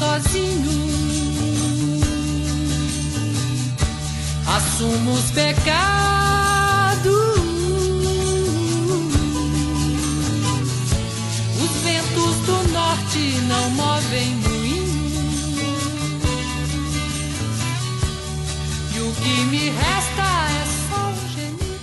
sozinho. Assumo os pecados. Os ventos do norte não movem moinho. E o que me resta é só um gemido.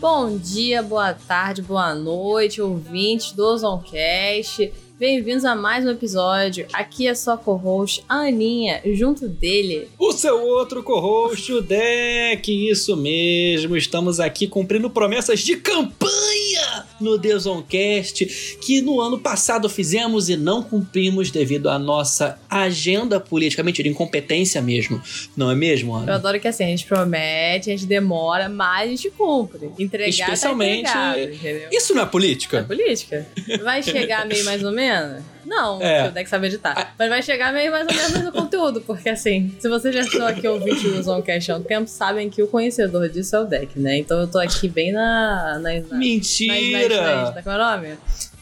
Bom dia, boa tarde, boa noite, ouvintes do Ozoncast. Bem-vindos a mais um episódio. Aqui é sua co-host, a Aninha, junto dele. O seu outro co-host, o Deck, isso mesmo. Estamos aqui cumprindo promessas de campanha no Desoncast que no ano passado fizemos e não cumprimos devido à nossa agenda política. Mentira, incompetência mesmo. Não é mesmo, Eu Ana? adoro que assim, a gente promete, a gente demora, mas a gente cumpre. Entregar Especialmente- tá entregado? Isso não é É política? política. Vai chegar meio mais ou menos? Não, É. o Deck sabe editar. Mas vai chegar meio mais ou menos no conteúdo, porque assim, se vocês já estão aqui ouvinte do Zoncast há um tempo, sabem que o conhecedor disso é o Deck, né? Então eu tô aqui bem na. na, na nas, nas, Mentira! nas, como é o nome?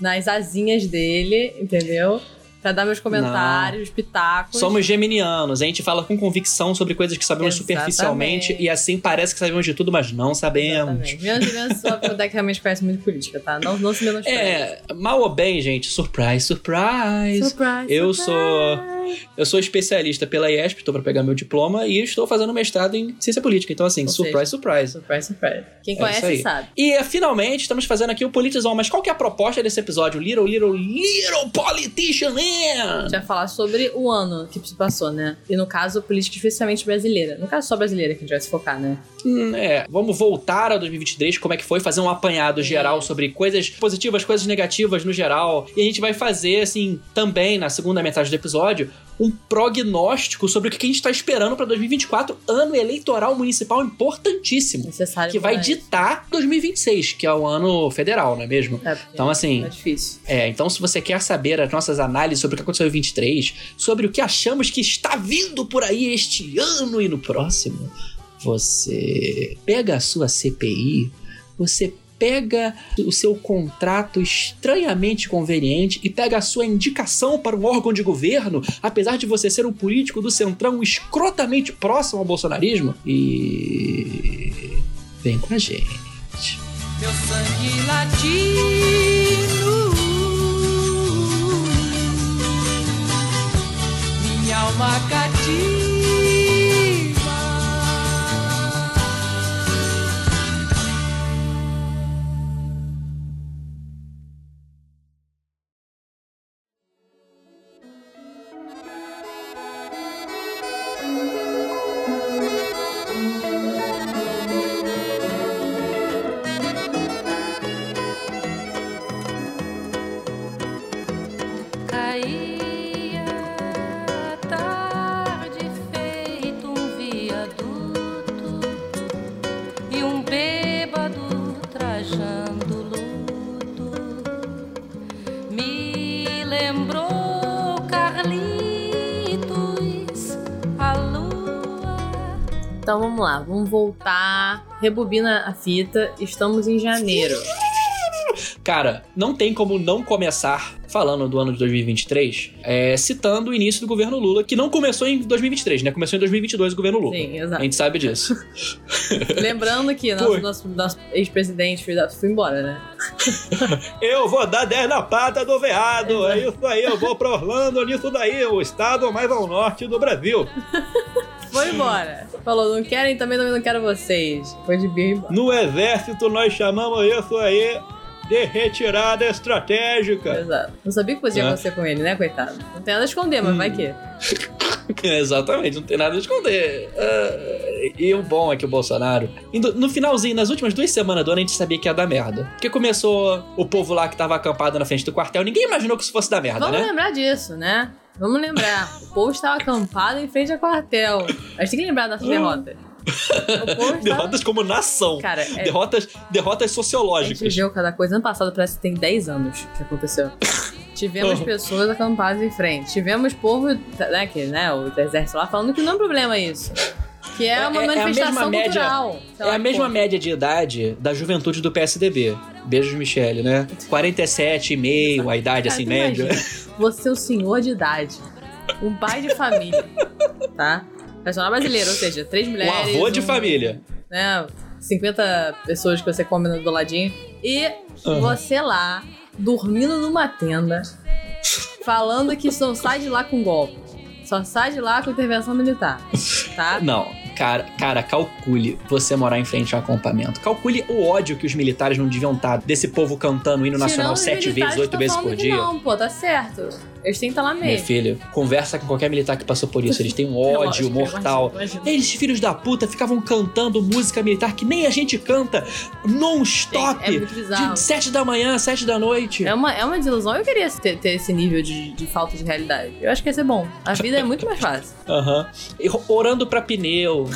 Nas asinhas dele, entendeu? Pra dar meus comentários, pitacos. Somos geminianos, a gente fala com convicção sobre coisas que sabemos Exatamente. superficialmente e assim parece que sabemos de tudo, mas não sabemos. Exatamente. Menos e porque o Deck realmente conhece muito política, tá? Não, não se menospreze. É, mal ou bem, gente, surprise, surprise. Surprise, Eu surprise. sou eu sou especialista pela IESP, estou para pegar meu diploma e estou fazendo mestrado em ciência política. Então assim, Ou surprise, seja, surprise. Surprise, surprise. Quem É conhece sabe. E finalmente estamos fazendo aqui o Politizon, mas qual que é a proposta desse episódio? Little, little, little politician A man! gente vai falar sobre o ano que se passou, né? E no caso, política especialmente brasileira. No caso, só brasileira que a gente vai se focar, né? Hum, é, vamos voltar a 2023, como é que foi, fazer um apanhado geral sobre coisas positivas, coisas negativas no geral. E a gente vai fazer, assim, também, na segunda metade do episódio, um prognóstico sobre o que a gente está esperando para 2024, ano eleitoral municipal importantíssimo. Necessário. Que vai ditar 2026, que é o ano federal, não é mesmo? É, Então, assim, é difícil. é, então se você quer saber as nossas análises sobre o que aconteceu em 23, sobre o que achamos que está vindo por aí este ano e no próximo, você pega a sua CPI, você pega o seu contrato estranhamente conveniente e pega a sua indicação para um órgão de governo, apesar de você ser um político do centrão escrotamente próximo ao bolsonarismo, e vem com a gente. Meu sangue latino, minha alma cativa. Rebobina a fita. Estamos em janeiro. Cara, não tem como não começar falando do ano de 2023, é, citando o início do governo Lula, que não começou em 2023, né? Começou em 2022 o governo Lula. Sim, A exato. gente sabe disso. Lembrando que Foi. nosso, nosso, nosso ex-presidente da- foi embora, né? Eu vou dar 10 na pata do veado. Exato. É isso aí, eu vou pra Orlando nisso daí, o estado mais ao norte do Brasil. Foi embora. Falou, não querem, também, também não quero vocês. Foi de birra. No exército nós chamamos isso aí de retirada estratégica. Exato. Não sabia que podia É. acontecer com ele, né, coitado? Não tem nada a esconder, mas Hum. vai que. Exatamente, não tem nada a esconder. Ah, e o bom é que o Bolsonaro. No finalzinho, nas últimas duas semanas do ano, a gente sabia que ia dar merda. Porque começou o povo lá que tava acampado na frente do quartel, ninguém imaginou que isso fosse dar merda, Vamos né? lembrar disso, né? Vamos lembrar. O povo estava acampado em frente ao quartel. A gente tem que lembrar dessas derrotas. Estava... Derrotas como nação. Cara, é, Derrotas, derrotas a gente sociológicas. viveu cada coisa. Ano passado parece que tem 10 anos que aconteceu. Tivemos Uhum. pessoas acampadas em frente. Tivemos povo, né, que, né, o exército lá falando que não é um problema isso. Que é uma É- é a manifestação mesma média- cultural. É a mesma porra. média de idade da juventude do PSDB. Beijos, Michele, né? 47 e meio, a idade Cara, assim, média. imagina, Você é o senhor de idade, um pai de família, tá? Personal brasileiro, ou seja, três Um mulheres. avô de um- família. Né, 50 pessoas que você come do ladinho. E Aham. você lá, dormindo numa tenda, falando que só sai de lá com golpe. Só sai de lá com intervenção militar, tá? Não, cara, cara, calcule você morar em frente a um acampamento. Calcule o ódio que os militares não deviam estar desse povo cantando o hino nacional Tirando sete vezes, oito que vezes por dia. Não, pô, tá certo. Eles têm que estar lá Minha mesmo. filha, conversa com qualquer militar que passou por isso. Eles têm um É ódio lógico, mortal. imagina, imagina. Eles, filhos da puta, ficavam cantando música militar que nem a gente canta non-stop. É muito bizarro. de sete da manhã, sete da noite. É uma, é uma desilusão. Eu queria ter, ter esse nível de, de falta de realidade. Eu acho que ia ser bom. A vida é muito mais fácil. Aham. Ro- Orando pra pneu,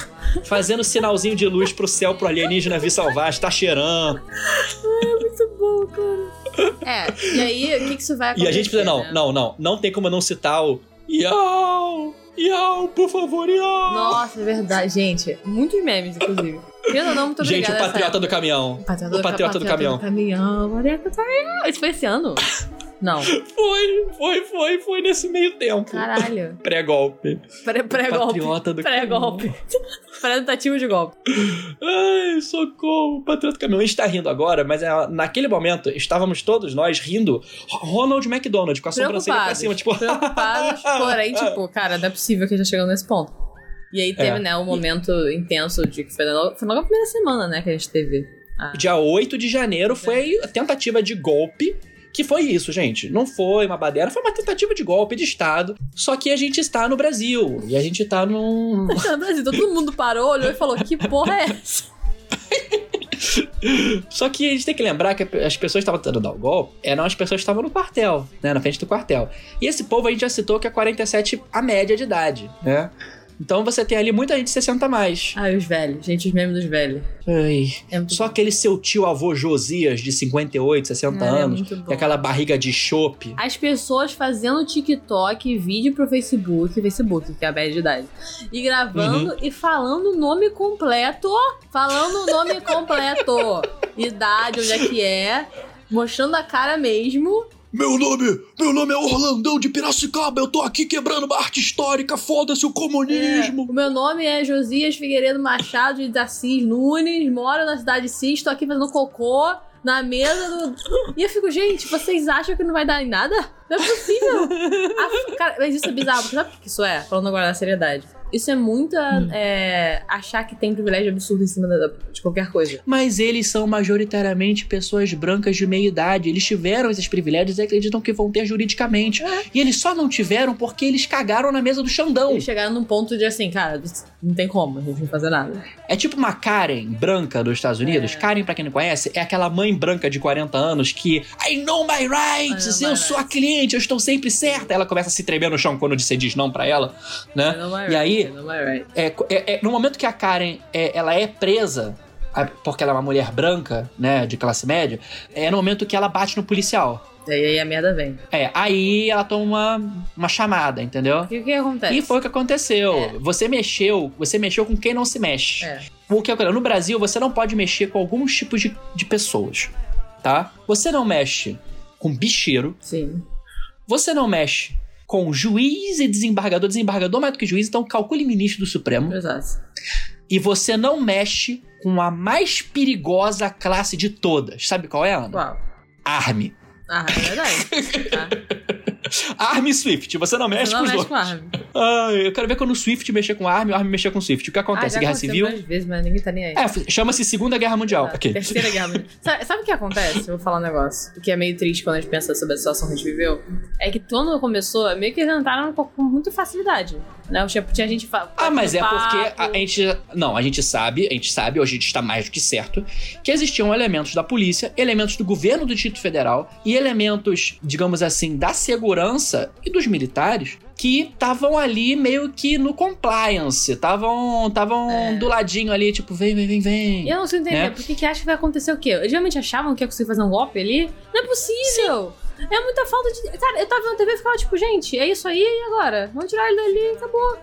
fazendo sinalzinho de luz pro céu pro alienígena vir salvar, tá cheirando. Muito bom, cara. É, e aí, o que, que isso vai E acontecer? a gente precisa, não, né? não, não, não tem como não citar o Iau! Iau, por favor, Iau! Nossa, é verdade, gente. Muitos memes, inclusive. Ou não, muito Gente, obrigada. o essa patriota do caminhão. Patriota o patriota do caminhão. do caminhão. Patriota do caminhão. Isso foi esse ano? Não. Foi, foi, foi, foi nesse meio tempo. Caralho. Pré-golpe. Pré- Pré-golpe. Patriota do Pré-golpe. Pré-tentativa de golpe. Ai, socorro, patriota do caminhão. A gente tá rindo agora, mas é, naquele momento estávamos todos nós rindo. Ronald McDonald com a sobrancelha pra cima, tipo. Preocupados, porém, tipo, cara, não é possível que já chegou nesse ponto. E aí teve, É. né, um momento intenso de que foi logo, foi logo a primeira semana, né, que a gente teve. Ah, Dia 8 de janeiro foi a tentativa de golpe. Que foi isso, gente. Não foi uma baderna, foi uma tentativa de golpe de Estado. Só que a gente está no Brasil. E a gente tá num. no Brasil, todo mundo parou, olhou e falou: que porra é essa? Só que a gente tem que lembrar que as pessoas que estavam tentando dar o golpe eram as pessoas que estavam no quartel, né? Na frente do quartel. E esse povo a gente já citou que é 47 a média de idade, né? Então você tem ali muita gente de 60 a mais. Ai, os velhos, gente, os memes dos velhos. Ai. É Só aquele seu tio avô Josias de 58, 60 Ah, é anos. muito bom. aquela barriga de chope. As pessoas fazendo TikTok, vídeo pro Facebook, Facebook, que é a média de idade. E gravando Uhum. e falando o nome completo. Falando o nome completo. Idade, onde é que é. Mostrando a cara mesmo. Meu nome, meu nome é Orlandão de Piracicaba. Eu tô aqui quebrando uma arte histórica. Foda-se o comunismo. O meu nome é Josias Figueiredo Machado de Assis Nunes. Moro na cidade de Cis, tô aqui fazendo cocô na mesa do. E eu fico, gente, vocês acham que não vai dar em nada? Não é possível. A- cara, mas isso é bizarro, porque sabe o que isso é? Falando agora na seriedade. Isso é muita. é, achar que tem privilégio absurdo em cima da- de qualquer coisa. Mas eles são majoritariamente pessoas brancas de meia idade. Eles tiveram esses privilégios e acreditam que vão ter juridicamente. E eles só não tiveram porque eles cagaram na mesa do Xandão. Eles chegaram num ponto de assim, cara, não tem como, a gente não fazer nada. É tipo uma Karen branca dos Estados Unidos. Karen, pra quem não conhece, é aquela mãe branca de 40 anos que I know my rights, know eu my sou a rights." cliente, eu estou sempre certa. Ela começa a se tremer no chão quando você diz não pra ela, né? E right, aí- right. É, é- é- no momento que a Karen é, ela é presa, porque ela é uma mulher branca, né, de classe média, é no momento que ela bate no policial. E aí a merda vem. É, aí ela toma uma, uma chamada, entendeu? O que, acontece? E foi o que aconteceu. É. Você mexeu, você mexeu com quem não se mexe. É. O que acontece? No Brasil, você não pode mexer com alguns tipos de, de pessoas, tá? Você não mexe com bicheiro, Sim. você não mexe com juiz e desembargador, desembargador mais do que juiz, então calcule ministro do Supremo. Exato. E você não mexe com a mais perigosa classe de todas. Sabe qual é, Ana? Qual? Army. Ah, é verdade. Tá? Army e Swift. Você não mexe Você não com os mexe dois. com. Ai, eu quero ver quando o Swift mexer com Army, o Army mexer com o Swift. O que acontece? Ah, Guerra Civil? vezes, mas ninguém tá nem aí. É, chama-se Segunda Guerra Mundial. Tá, Ok. Terceira guerra mundial. Sabe, sabe o que acontece? Vou falar um negócio. O que é meio triste quando a gente pensa sobre a situação que a gente viveu. É que quando começou, meio que eles entraram com muita facilidade. Né? Tinha, tinha gente Ah, mas é porque a gente. Não, a gente sabe, a gente sabe, hoje a gente está mais do que certo, que existiam elementos da polícia, elementos do governo do Distrito Federal e elementos, digamos assim, da segurança e dos militares que estavam ali meio que no compliance, estavam estavam É. do ladinho ali, tipo, vem, vem, vem, vem. Eu não sei entender, Né? por que acha que vai acontecer o quê? Eles realmente achavam que ia conseguir fazer um golpe ali? Não é possível! É muita falta de. Cara, eu tava vendo TV e ficava tipo, gente, é isso aí e agora? Vamos tirar ele dali e acabou.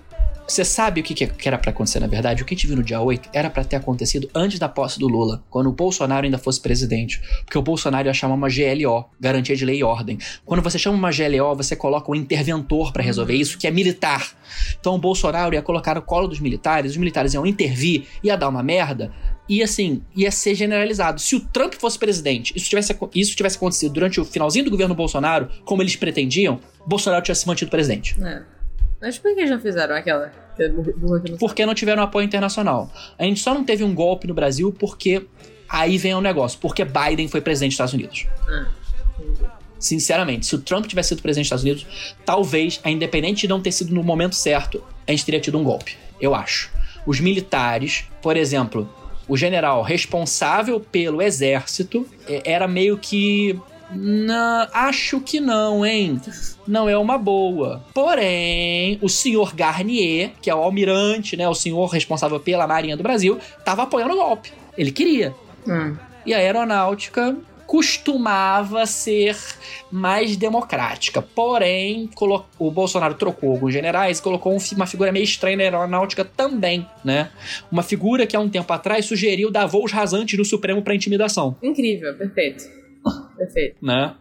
Você sabe o que, que era pra acontecer, na verdade? O que a gente viu no dia 8 era pra ter acontecido antes da posse do Lula, quando o Bolsonaro ainda fosse presidente. Porque o Bolsonaro ia chamar uma GLO, Garantia de Lei e Ordem. Quando você chama uma GLO, você coloca um interventor pra resolver isso, que é militar. Então o Bolsonaro ia colocar no colo dos militares, os militares iam intervir, ia dar uma merda, e assim, ia ser generalizado. Se o Trump fosse presidente, isso tivesse, isso tivesse acontecido durante o finalzinho do governo Bolsonaro, como eles pretendiam, Bolsonaro tivesse mantido presidente. É. Mas por que eles não fizeram aquela? é Porque não tiveram apoio internacional. A gente só não teve um golpe no Brasil porque aí vem o negócio. Porque Biden foi presidente dos Estados Unidos. Ah. Sinceramente, se o Trump tivesse sido presidente dos Estados Unidos, talvez, a independente de não ter sido no momento certo, a gente teria tido um golpe. Eu acho. Os militares, por exemplo, o general responsável pelo exército eh, era meio que. Não, acho que não, hein? Não é uma boa. Porém, o senhor Garnier, que é o almirante, né? O senhor responsável pela Marinha do Brasil, tava apoiando o golpe. Ele queria. Hum. E a aeronáutica costumava ser mais democrática. Porém, o Bolsonaro trocou alguns generais e colocou um uma figura meio estranha na aeronáutica também, né? Uma figura que há um tempo atrás sugeriu dar voos rasantes no Supremo para intimidação, Incrível, perfeito. Perfeito. né?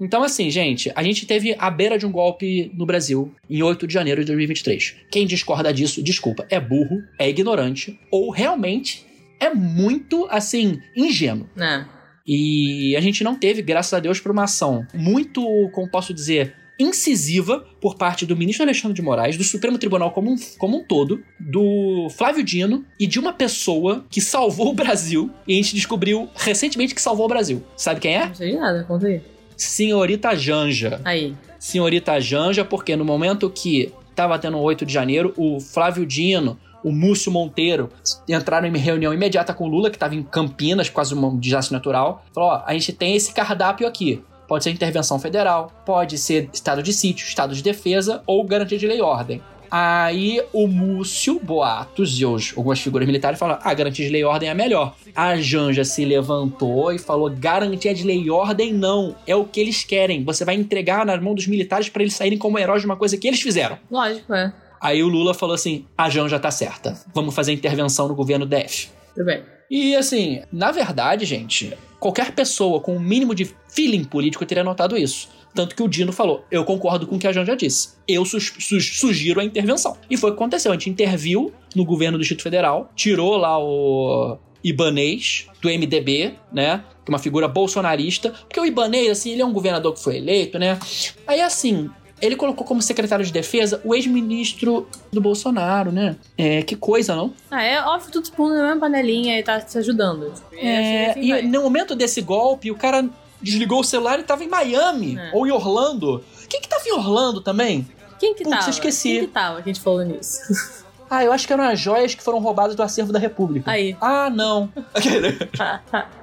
Então, assim, gente, a gente teve a beira de um golpe no Brasil em 8 de janeiro de 2023. Quem discorda disso, desculpa, é burro, é ignorante ou realmente é muito, assim, ingênuo. É. E a gente não teve, graças a Deus, por uma ação muito, como posso dizer, incisiva por parte do ministro Alexandre de Moraes, do Supremo Tribunal como um, como um todo, do Flávio Dino e de uma pessoa que salvou o Brasil. E a gente descobriu recentemente que salvou o Brasil. Sabe quem é? Não sei de nada, conta aí. Senhorita Janja. Aí. Senhorita Janja, porque no momento que tava tendo o 8 de janeiro, o Flávio Dino, o Múcio Monteiro entraram em reunião imediata com o Lula, que estava em Campinas, de um desastre natural. Falou: ó, a gente tem esse cardápio aqui. Pode ser intervenção federal, pode ser estado de sítio, estado de defesa ou garantia de lei e ordem. Aí o Múcio, Boatos e os- algumas figuras militares falaram: ah, garantia de lei e ordem é melhor. A Janja se levantou e falou: garantia de lei e ordem não. É o que eles querem. Você vai entregar nas mãos dos militares para eles saírem como heróis de uma coisa que eles fizeram. Lógico, é. Aí o Lula falou assim: a Janja tá certa. Vamos fazer intervenção no governo DF. Tudo bem. E assim, na verdade, gente, qualquer pessoa com o mínimo de feeling político teria notado isso. Tanto que o Dino falou: eu concordo com o que a Janja disse. Eu sus- sus- sugiro a intervenção. E foi o que aconteceu. A gente interviu no governo do Distrito Federal, tirou lá o Ibanês do MDB, né? Que é uma figura bolsonarista. Porque o Ibanês, assim, ele é um governador que foi eleito, né? Aí, assim, ele colocou como secretário de defesa o ex-ministro do Bolsonaro, né? É, que coisa, não? Ah, é óbvio, tudo pondo na mesma panelinha e tá se ajudando. Tipo, É, assim, assim e vai. no momento desse golpe, o cara desligou o celular e tava em Miami É. ou em Orlando. Quem que tava em Orlando também? Quem que Putz, tava? esqueci. Quem que tava que a gente falou nisso? Ah, eu acho que eram as joias que foram roubadas do acervo da República. Aí. Ah, não.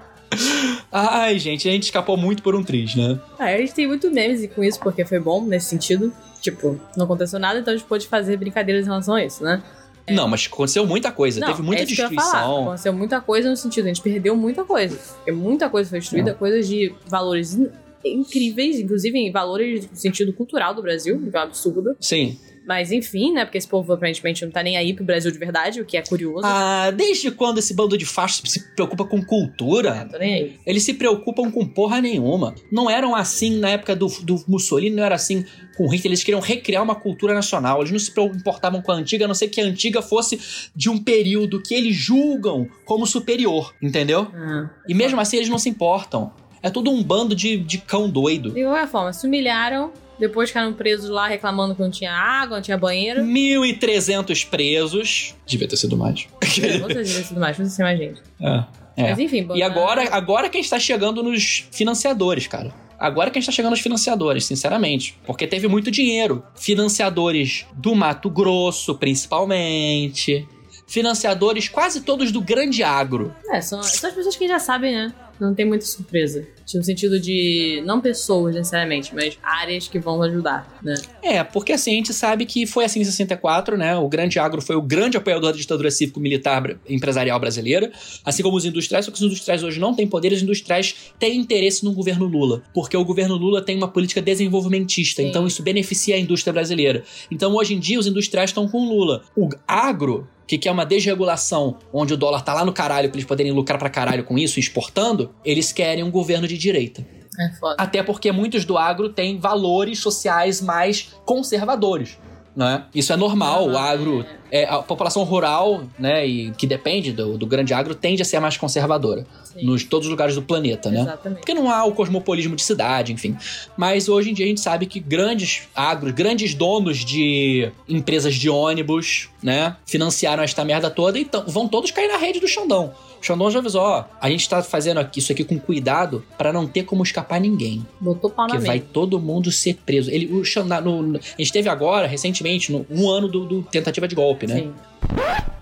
Ai, gente, a gente escapou muito por um triz, né? Ah, a gente tem muito memes com isso, porque foi bom nesse sentido. Tipo, não aconteceu nada, então a gente pôde fazer brincadeiras em relação a isso, né? Não, mas aconteceu muita coisa. Não, Teve muita é destruição. Aconteceu muita coisa no sentido, a gente perdeu muita coisa. Porque muita coisa foi destruída, coisas de valores in- incríveis, inclusive em valores no sentido cultural do Brasil, que é um absurdo. Sim. Mas enfim, né? Porque esse povo aparentemente não tá nem aí pro Brasil de verdade, o que é curioso. Ah, desde quando esse bando de fachos se preocupa com cultura? Não tô nem aí. Eles se preocupam com porra nenhuma. Não eram assim na época do, do Mussolini, não era assim com o Hitler. Eles queriam recriar uma cultura nacional. Eles não se importavam com a antiga, a não ser que a antiga fosse de um período que eles julgam como superior, entendeu? Ah. E mesmo assim eles não se importam. É tudo um bando de, de cão doido. De qualquer forma, se humilharam, depois ficaram presos lá reclamando que não tinha água, não tinha banheiro. 1.300 presos. Devia ter sido mais. Vocês viram tudo mais, não sei mais gente. É. É. Mas enfim, E agora, agora que a gente tá chegando nos financiadores, cara. Agora que a gente tá chegando nos financiadores, sinceramente. Porque teve muito dinheiro. Financiadores do Mato Grosso, principalmente. Financiadores quase todos do grande agro. É, são, são as pessoas que já sabem, né? Não tem muita surpresa. No sentido de, não pessoas necessariamente, mas áreas que vão ajudar, né? É, porque assim, a gente sabe que foi assim em 64, né? O grande agro foi o grande apoiador da ditadura cívico-militar empresarial brasileira, assim como os industriais, só que os industriais hoje não têm poder, os industriais têm interesse no governo Lula, porque o governo Lula tem uma política desenvolvimentista, Sim. então isso beneficia a indústria brasileira. Então hoje em dia os industriais estão com Lula. O agro que quer uma desregulação, onde o dólar tá lá no caralho pra eles poderem lucrar pra caralho com isso, exportando, eles querem um governo de direita. É foda. Até porque muitos do agro têm valores sociais mais conservadores. Né? Isso é normal, o agro, é, a população rural, né, e que depende do, do grande agro, tende a ser mais conservadora Sim. nos todos os lugares do planeta, né? Exatamente. Porque não há o cosmopolismo de cidade, enfim. Mas hoje em dia a gente sabe que grandes agros, grandes donos de empresas de ônibus, né, financiaram esta merda toda e vão todos cair na rede do Xandão. O Xandão já avisou, ó, a gente tá fazendo isso aqui com cuidado pra não ter como escapar ninguém. Botou pau na Porque vai todo mundo ser preso. Ele, o Xandão, no- no- a gente teve agora, recentemente, no, um ano do, do tentativa de golpe, né? Sim.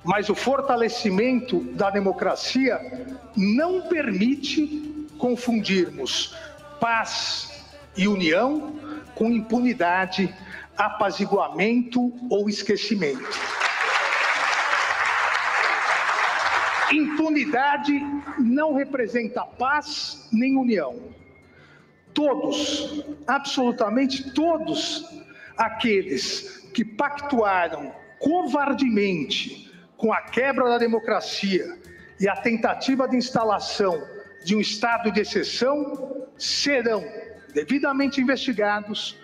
Mas o fortalecimento da democracia não permite confundirmos paz e união com impunidade, apaziguamento ou esquecimento. Impunidade não representa paz nem união. Todos, absolutamente todos aqueles que pactuaram covardemente com a quebra da democracia e a tentativa de instalação de um estado de exceção serão devidamente investigados,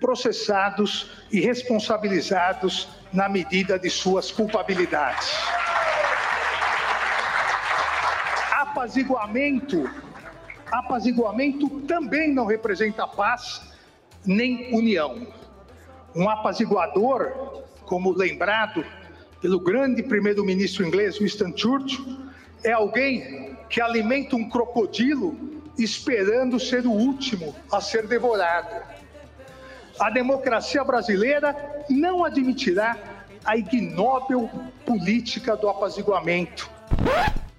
processados e responsabilizados na medida de suas culpabilidades. Apaziguamento, apaziguamento também não representa paz nem união. Um apaziguador, como lembrado pelo grande primeiro-ministro inglês Winston Churchill, é alguém que alimenta um crocodilo esperando ser o último a ser devorado. A democracia brasileira não admitirá a ignóbil política do apaziguamento.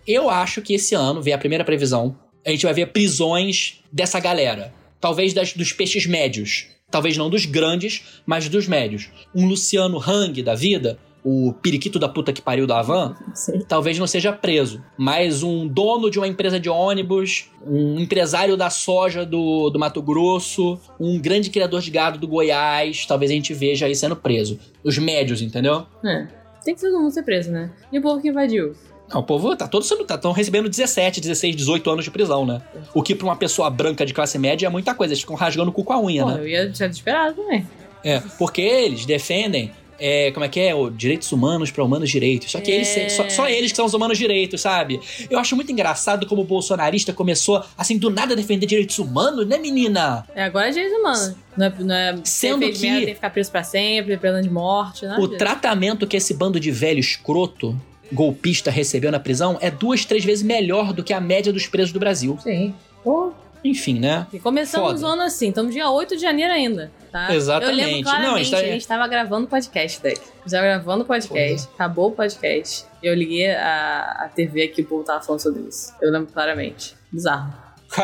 Eu acho que esse ano, vem a primeira previsão, a gente vai ver prisões dessa galera. Talvez das, dos peixes médios. Talvez não dos grandes, mas dos médios. Um Luciano Hang da vida, o periquito da puta que pariu da Havan, Sim. talvez não seja preso. Mas um dono de uma empresa de ônibus, um empresário da soja do, do Mato Grosso, um grande criador de gado do Goiás, talvez a gente veja aí sendo preso. Os médios, entendeu? É. Tem que todo mundo ser preso, né? E o povo que invadiu? Não, o povo tá todo sendo. Estão recebendo 17, 16, 18 anos de prisão, né? O que pra uma pessoa branca de classe média é muita coisa. Eles ficam rasgando o cu com a unha, Pô, né? eu ia ter esperado também. É, porque eles defendem. é, como é que é? O direitos humanos para humanos direitos. Só que É. eles, só, só eles que são os humanos direitos, sabe? Eu acho muito engraçado como o bolsonarista começou, assim, do nada a defender direitos humanos, né, menina? É, agora é direito humano. Não é, não é Sendo que- merda, tem que ficar preso pra sempre, pena de morte, nada O tratamento que esse bando de velho escroto, golpista, recebeu na prisão é duas, três vezes melhor do que a média dos presos do Brasil. Sim. Pô. Enfim, né? E começamos o ano assim, estamos dia 8 de janeiro ainda, tá? Exatamente. Eu lembro Não, claramente, a gente tá- a gente tava gravando podcast daí. Já gravando podcast, acabou o podcast. Eu liguei a, a TV aqui, o povo tava falando sobre isso. Eu lembro claramente. Bizarro.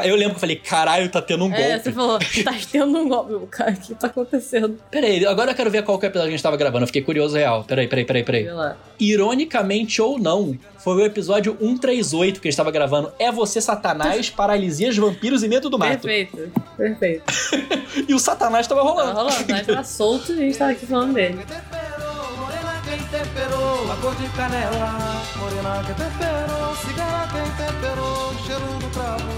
Eu lembro que eu falei, caralho, tá tendo um É, golpe. você falou, tá tendo um golpe. Cara, o que tá acontecendo? Peraí, agora eu quero ver qual que é o episódio que a gente tava gravando. Eu fiquei curioso real. Peraí, peraí, peraí, peraí. Ironicamente ou não, foi o episódio 138 que a gente tava gravando. É você, Satanás, paralisias, vampiros e medo do mato. Perfeito, perfeito. E o Satanás tava Tava rolando. rolando, nós tava solto e a gente tava aqui falando dele. temperou, morena quem temperou, a cor de canela. Morena quem temperou, cigana quem temperou, cheiro do cravo.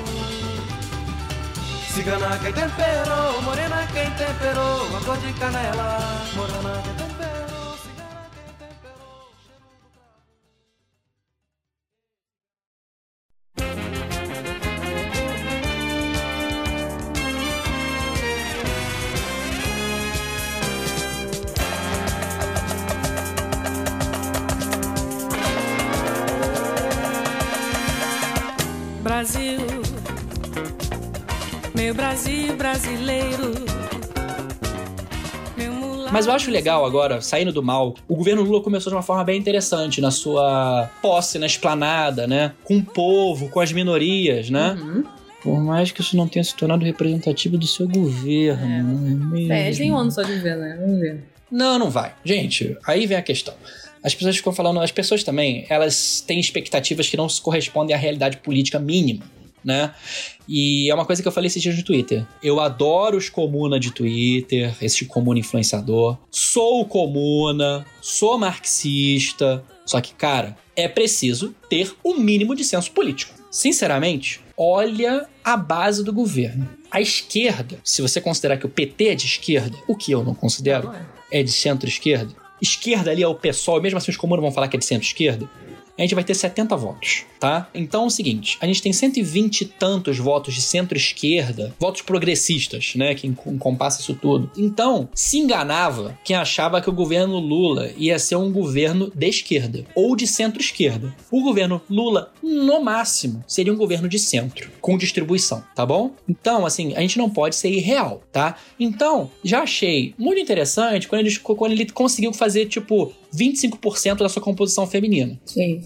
Cigana quem temperou, morena quem temperou, a cor de canela. Morena quem temperou. Brasil, meu Brasil brasileiro. Mas eu acho legal agora, saindo do mal, o governo Lula começou de uma forma bem interessante na sua posse, na esplanada, né? Com o povo, com as minorias, né? Uhum. Por mais que isso não tenha se tornado representativo do seu governo. É. não é É, mesmo? tem um ano só de ver, né? Vamos ver. Não, não vai. Gente, aí vem a questão. As pessoas ficam falando, as pessoas também, elas têm expectativas que não se correspondem à realidade política mínima, né? E é uma coisa que eu falei esses dias no Twitter. Eu adoro os comuna de Twitter, esse comuna influenciador. Sou comuna, sou marxista. Só que, cara, é preciso ter o um mínimo de senso político. Sinceramente, olha a base do governo. A esquerda, se você considerar que o PT é de esquerda, o que eu não considero, é. é de centro-esquerda. Esquerda ali é o PSOL, mesmo assim os comuns vão falar que é de centro-esquerda. A gente vai ter 70 votos, tá? Então é o seguinte, a gente tem 120 e tantos votos de centro-esquerda, votos progressistas, né, que encompassa isso tudo. Então, se enganava quem achava que o governo Lula ia ser um governo de esquerda ou de centro-esquerda. O governo Lula, no máximo, seria um governo de centro, com distribuição, tá bom? Então, assim, a gente não pode ser irreal, tá? Então, já achei muito interessante quando ele, quando ele conseguiu fazer, tipo, 25% da sua composição feminina. Sim.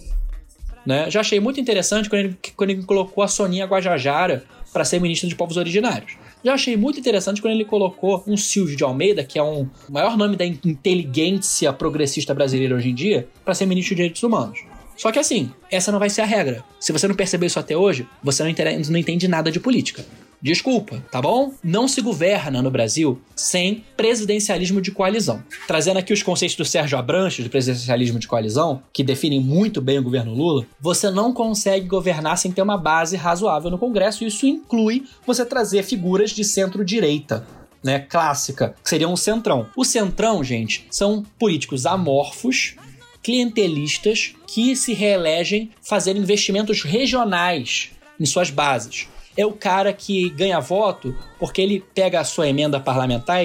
Né? Já achei muito interessante quando ele, quando ele colocou a Soninha Guajajara para ser ministra de povos originários. Já achei muito interessante quando ele colocou um Silvio de Almeida, que é um o maior nome da inteligência progressista brasileira hoje em dia, para ser ministro de Direitos Humanos. Só que assim, essa não vai ser a regra. Se você não percebeu isso até hoje, você não não entende nada de política. Desculpa, tá bom? Não se governa no Brasil sem presidencialismo de coalizão. Trazendo aqui os conceitos do Sérgio Abranches, do presidencialismo de coalizão, que definem muito bem o governo Lula, você não consegue governar sem ter uma base razoável no Congresso, e isso inclui você trazer figuras de centro-direita. Né, clássica, que seriam o centrão. O centrão, gente, são políticos amorfos, clientelistas que se reelegem fazendo investimentos regionais em suas bases é o cara que ganha voto porque ele pega a sua emenda parlamentar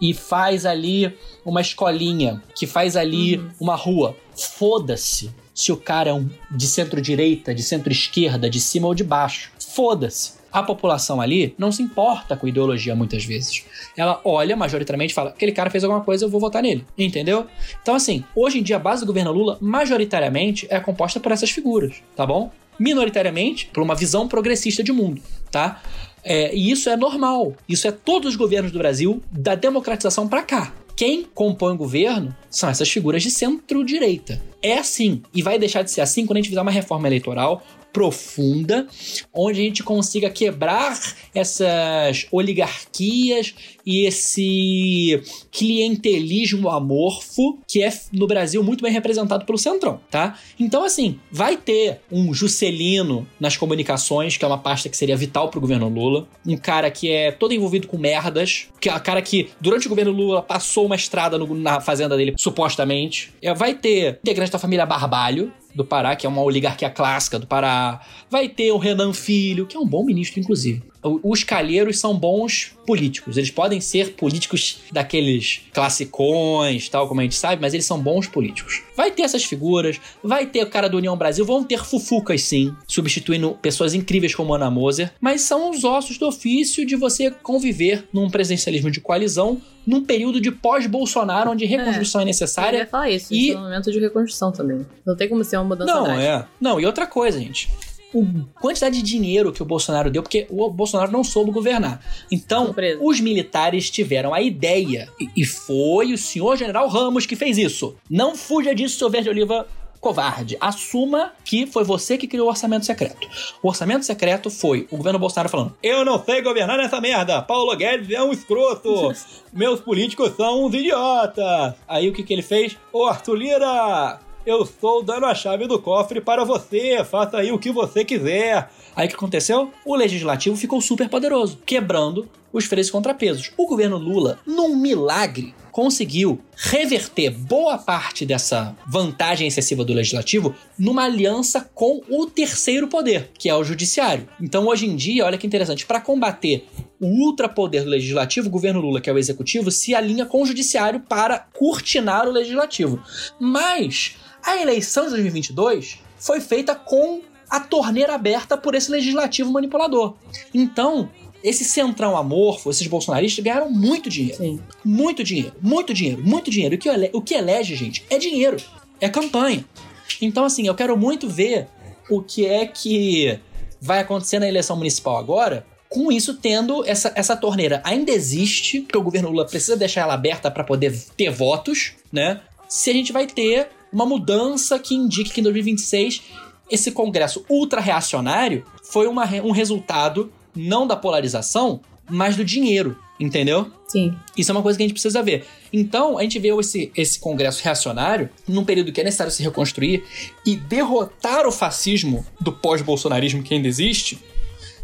e, faz ali uma escolinha, que faz ali uhum. uma rua. Foda-se se o cara é um de centro-direita, de centro-esquerda, de cima ou de baixo. Foda-se. A população ali não se importa com ideologia muitas vezes. Ela olha majoritariamente e fala: aquele cara fez alguma coisa, eu vou votar nele. Entendeu? Então, assim, hoje em dia a base do governo Lula, majoritariamente, é composta por essas figuras, tá bom? Minoritariamente por uma visão progressista de mundo, tá? É, e isso é normal. Isso é todos os governos do Brasil da democratização para cá. Quem compõe o governo são essas figuras de centro-direita. É assim e vai deixar de ser assim quando a gente fizer uma reforma eleitoral profunda, onde a gente consiga quebrar essas oligarquias e esse clientelismo amorfo que é no Brasil muito bem representado pelo Centrão, tá? Então, assim, vai ter um Juscelino nas comunicações, que é uma pasta que seria vital pro governo Lula, um cara que é todo envolvido com merdas, que é o cara que durante o governo Lula passou uma estrada no, na fazenda dele, supostamente. É, vai ter integrante da família Barbalho, do Pará, que é uma oligarquia clássica do Pará. Vai ter o Renan Filho, que é um bom ministro, inclusive. Os calheiros são bons políticos. Eles podem ser políticos daqueles classicões, tal, como a gente sabe, mas eles são bons políticos. Vai ter essas figuras, vai ter o cara do União Brasil, vão ter fufucas sim, substituindo pessoas incríveis como Ana Moser, mas são os ossos do ofício de você conviver num presidencialismo de coalizão num período de pós-Bolsonaro, onde reconstrução é, é necessária. Eu ia falar isso, e esse é um momento de reconstrução também. Não tem como ser uma mudança Não, drástica. é. Não, e outra coisa, gente. O quantidade de dinheiro que o Bolsonaro deu, porque o Bolsonaro não soube governar. Então, Surpresa. os militares tiveram a ideia, e, e foi o senhor general Ramos que fez isso. Não fuja disso, seu verde oliva covarde. Assuma que foi você que criou o orçamento secreto. O orçamento secreto foi o governo Bolsonaro falando: Eu não sei governar nessa merda. Paulo Guedes é um escroto. Meus políticos são uns idiotas. Aí o que, que ele fez? Ô, Arthur Lira, eu estou dando a chave do cofre para você. Faça aí o que você quiser. Aí o que aconteceu? O legislativo ficou super poderoso, quebrando os freios contrapesos. O governo Lula, num milagre, conseguiu reverter boa parte dessa vantagem excessiva do legislativo numa aliança com o terceiro poder, que é o judiciário. Então, hoje em dia, olha que interessante, para combater o ultrapoder do legislativo, o governo Lula, que é o executivo, se alinha com o judiciário para cortinar o legislativo. Mas a eleição de 2022 foi feita com a torneira aberta por esse legislativo manipulador. Então, esse centrão amorfo, esses bolsonaristas ganharam muito dinheiro. Sim. Muito dinheiro, muito dinheiro, muito dinheiro. O que, ele, o que elege, gente, é dinheiro, é campanha. Então, assim, eu quero muito ver o que é que vai acontecer na eleição municipal agora, com isso tendo essa, essa torneira ainda existe, porque o governo Lula precisa deixar ela aberta para poder ter votos, né? Se a gente vai ter uma mudança que indique que em 2026 esse congresso ultra reacionário foi uma, um resultado não da polarização, mas do dinheiro, entendeu? Sim. Isso é uma coisa que a gente precisa ver. Então, a gente vê esse, esse congresso reacionário num período que é necessário se reconstruir e derrotar o fascismo do pós-bolsonarismo que ainda existe.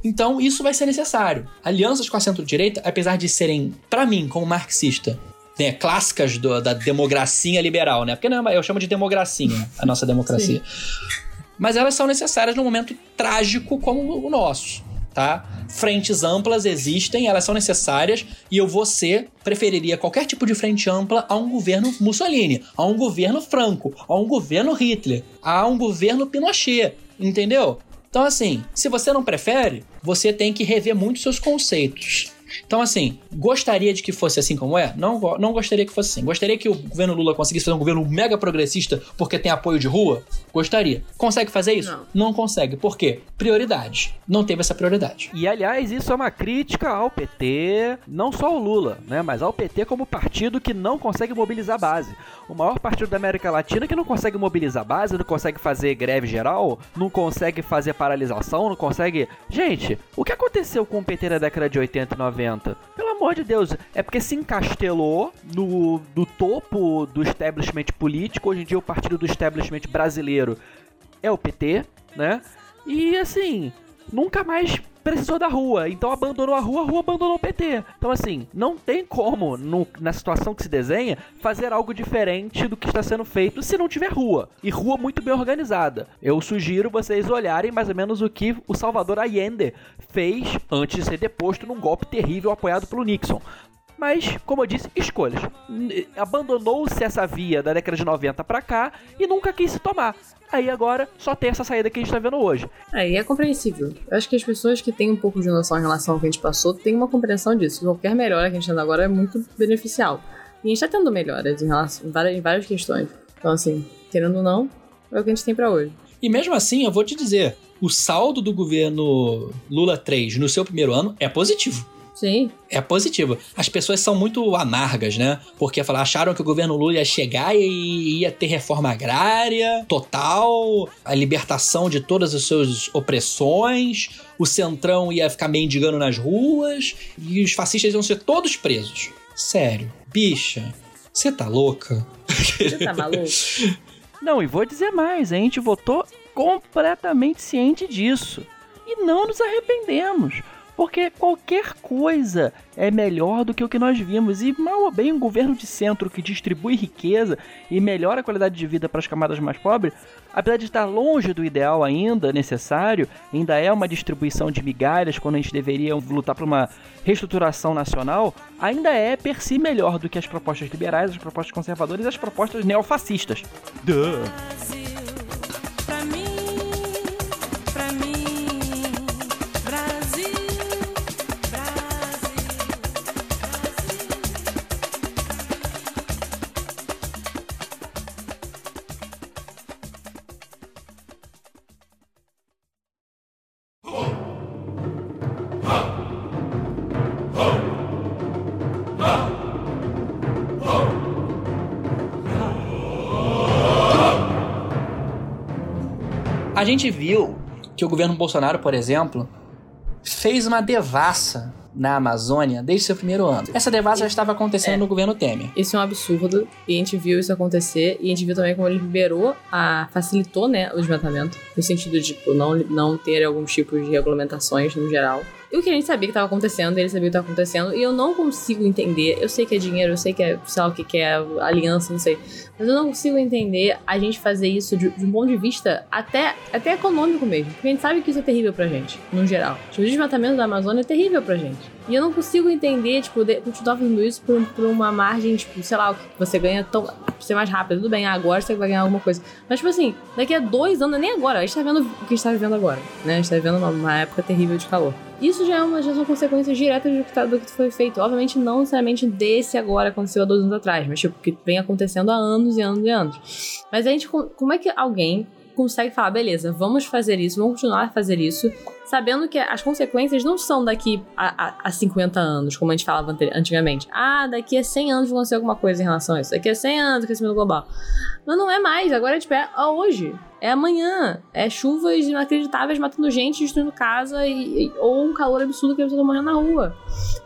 Então, isso vai ser necessário. Alianças com a centro-direita, apesar de serem, para mim, como marxista, né, clássicas do, da democracia liberal, né? Porque não, eu chamo de democracia, a nossa democracia. Mas elas são necessárias num momento trágico como o nosso tá? Frentes amplas existem, elas são necessárias e eu você preferiria qualquer tipo de frente ampla a um governo Mussolini, a um governo Franco, a um governo Hitler, a um governo Pinochet, entendeu? Então assim, se você não prefere, você tem que rever muito seus conceitos. Então, assim, gostaria de que fosse assim como é? Não, não gostaria que fosse assim. Gostaria que o governo Lula conseguisse fazer um governo mega progressista porque tem apoio de rua? Gostaria. Consegue fazer isso? Não. Não consegue. Por quê? Prioridade. Não teve essa prioridade. E aliás, isso é uma crítica ao PT, não só ao Lula, né? Mas ao PT como partido que não consegue mobilizar a base. O maior partido da América Latina que não consegue mobilizar a base, não consegue fazer greve geral, não consegue fazer paralisação, não consegue. Gente, o que aconteceu com o PT na década de 80 e 90? Pelo amor de Deus, é porque se encastelou no, no topo do establishment político. Hoje em dia, o partido do establishment brasileiro é o PT, né? E assim, nunca mais precisou da rua. Então abandonou a rua, a rua abandonou o PT. Então, assim, não tem como, no- na situação que se desenha, fazer algo diferente do que está sendo feito se não tiver rua. E rua muito bem organizada. Eu sugiro vocês olharem mais ou menos o que o Salvador Allende fez antes de ser deposto num golpe terrível apoiado pelo Nixon. Mas, como eu disse, escolhas. Abandonou-se essa via da década de 90 pra cá e nunca quis se tomar. Aí agora só tem essa saída que a gente tá vendo hoje. É, e é compreensível. Eu acho que as pessoas que têm um pouco de noção em relação ao que a gente passou têm uma compreensão disso. Qualquer melhora que a gente tendo agora é muito beneficial. E a gente tá tendo melhoras em, relação, em, várias, em várias questões. Então, assim, querendo ou não, é o que a gente tem pra hoje. E mesmo assim, eu vou te dizer, o saldo do governo Lula 3 no seu primeiro ano é positivo. Sim, É positivo. As pessoas são muito amargas, né? Porque falaram, acharam que o governo Lula ia chegar e ia ter reforma agrária total, a libertação de todas as suas opressões, o centrão ia ficar mendigando nas ruas e os fascistas iam ser todos presos. Sério, bicha, você tá louca? você tá maluco? Não, e vou dizer mais, a gente votou completamente ciente disso. E não nos arrependemos. Porque qualquer coisa é melhor do que o que nós vimos. E mal ou bem um governo de centro que distribui riqueza e melhora a qualidade de vida para as camadas mais pobres, apesar de estar longe do ideal ainda necessário, ainda é uma distribuição de migalhas quando a gente deveria lutar por uma reestruturação nacional, ainda é per si melhor do que as propostas liberais, as propostas conservadoras e as propostas neofascistas. Duh. Gente viu que o governo Bolsonaro, por exemplo, fez uma devassa na Amazônia desde seu primeiro ano. Essa devassa já estava acontecendo É. no governo Temer. Isso é um absurdo. E a gente viu isso acontecer. E a gente viu também como ele liberou, a, facilitou né, o desmatamento. No sentido de tipo, não, não ter alguns tipos de regulamentações no geral. O que a gente sabia que estava acontecendo, ele sabia o que estava acontecendo. E eu não consigo entender. Eu sei que é dinheiro, eu sei que é, sei lá o que, que é aliança, não sei. Mas eu não consigo entender a gente fazer isso de, de um ponto de vista até, até econômico mesmo. Porque a gente sabe que isso é terrível pra gente, no geral. Tipo, o desmatamento da Amazônia é terrível pra gente. E eu não consigo entender, tipo, de, continuar fazendo isso por, por uma margem, tipo, sei lá, o que você ganha tão. ser mais rápido. Tudo bem, agora você vai ganhar alguma coisa. Mas, tipo assim, daqui a dois anos, nem agora, a gente tá vendo o que a gente tá vivendo agora. Né? A gente tá vivendo uma, uma época terrível de calor. Isso já é uma já são consequências diretas do que, tá- do que foi feito. Obviamente, não necessariamente desse agora aconteceu há dois anos atrás, mas tipo, que vem acontecendo há anos e anos e anos. Mas a gente, como é que alguém consegue falar, beleza, vamos fazer isso, vamos continuar a fazer isso, sabendo que as consequências não são daqui a, a, a 50 anos, como a gente falava antigamente. Ah, daqui a 100 anos vai acontecer alguma coisa em relação a isso. Daqui a 100 anos, crescimento global. Mas não é mais, agora tipo, é hoje. É amanhã. É chuvas inacreditáveis matando gente, destruindo casa e, e- ou um calor absurdo que a pessoa tá morrendo na rua.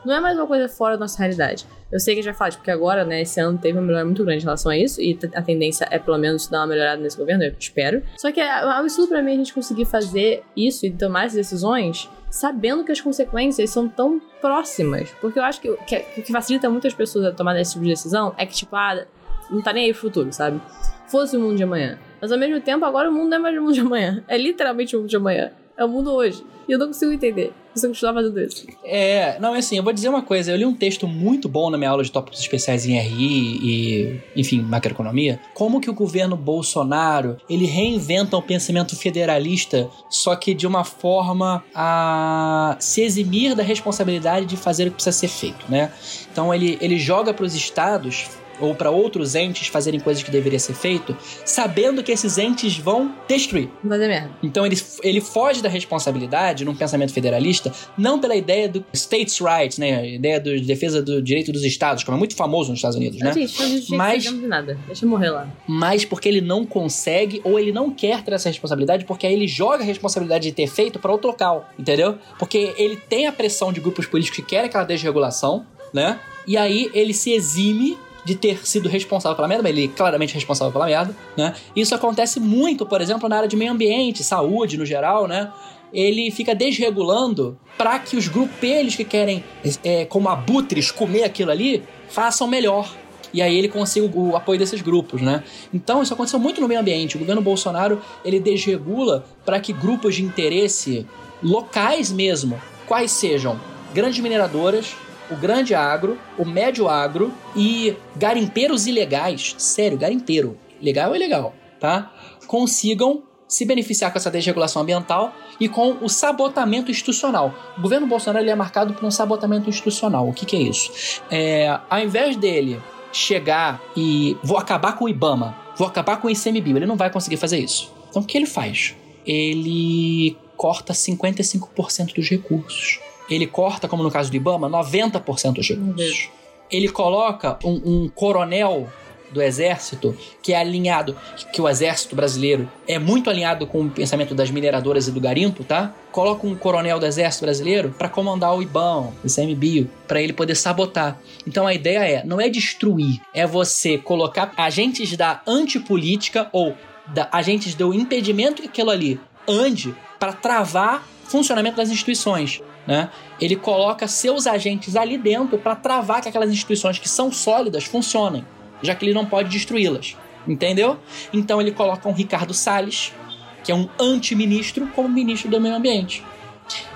Não é mais uma coisa fora da nossa realidade. Eu sei que a gente vai falar, porque agora, né, esse ano teve uma melhora muito grande em relação a isso, e a tendência é, pelo menos, dar uma melhorada nesse governo, eu espero. Só que é um absurdo pra mim a gente conseguir fazer isso e tomar essas decisões sabendo que as consequências são tão próximas. Porque eu acho que o que, que facilita muitas pessoas a tomar esse tipo de decisão é que, tipo, ah, não tá nem aí pro futuro, sabe? Fosse o mundo de amanhã. Mas ao mesmo tempo, agora o mundo não é mais o mundo de amanhã. É literalmente o mundo de amanhã. É o mundo hoje. E eu não consigo entender. Você fazendo isso. É, não, é assim, eu vou dizer uma coisa. Eu li um texto muito bom na minha aula de tópicos especiais em RI e, enfim, macroeconomia. Como que o governo Bolsonaro, ele reinventa o pensamento federalista, só que de uma forma a se eximir da responsabilidade de fazer o que precisa ser feito, né? Então ele, ele joga para os estados ou para outros entes fazerem coisas que deveria ser feito, sabendo que esses entes vão destruir. Fazer merda. Então ele, ele foge da responsabilidade num pensamento federalista, não pela ideia do states' rights, né? A ideia de defesa do direito dos estados, como é muito famoso nos Estados Unidos, né? Gente, não Mas- de nada. Deixa eu morrer lá. Mas porque ele não consegue ou ele não quer ter essa responsabilidade, porque aí ele joga a responsabilidade de ter feito para outro local, entendeu? Porque ele tem a pressão de grupos políticos que querem aquela desregulação, né? E aí ele se exime de ter sido responsável pela merda, mas ele é claramente responsável pela merda, né? Isso acontece muito, por exemplo, na área de meio ambiente, saúde no geral, né? Ele fica desregulando para que os grupelhos que querem, é, como abutres, comer aquilo ali, façam melhor. E aí ele consiga o apoio desses grupos, né? Então isso aconteceu muito no meio ambiente. O governo Bolsonaro ele desregula para que grupos de interesse locais mesmo, quais sejam grandes mineradoras, o grande agro, o médio agro e garimpeiros ilegais, sério, garimpeiro, legal ou ilegal, tá? Consigam se beneficiar com essa desregulação ambiental e com o sabotamento institucional. O governo Bolsonaro ele é marcado por um sabotamento institucional. O que, que é isso? É, ao invés dele chegar e vou acabar com o IBAMA, vou acabar com o ICMBio, ele não vai conseguir fazer isso. Então o que ele faz? Ele corta 55% dos recursos. Ele corta, como no caso do IBAMA, 90% dos recursos. Ele coloca um, um coronel do exército que é alinhado, que o exército brasileiro é muito alinhado com o pensamento das mineradoras e do garimpo, tá? Coloca um coronel do exército brasileiro para comandar o IBAM, o ICMBio, para ele poder sabotar. Então a ideia é, não é destruir, é você colocar agentes da antipolítica ou da, agentes do impedimento que aquilo ali ande para travar funcionamento das instituições. Né? Ele coloca seus agentes ali dentro para travar que aquelas instituições que são sólidas funcionem, já que ele não pode destruí-las. Entendeu? Então ele coloca um Ricardo Salles, que é um antiministro, como ministro do meio ambiente.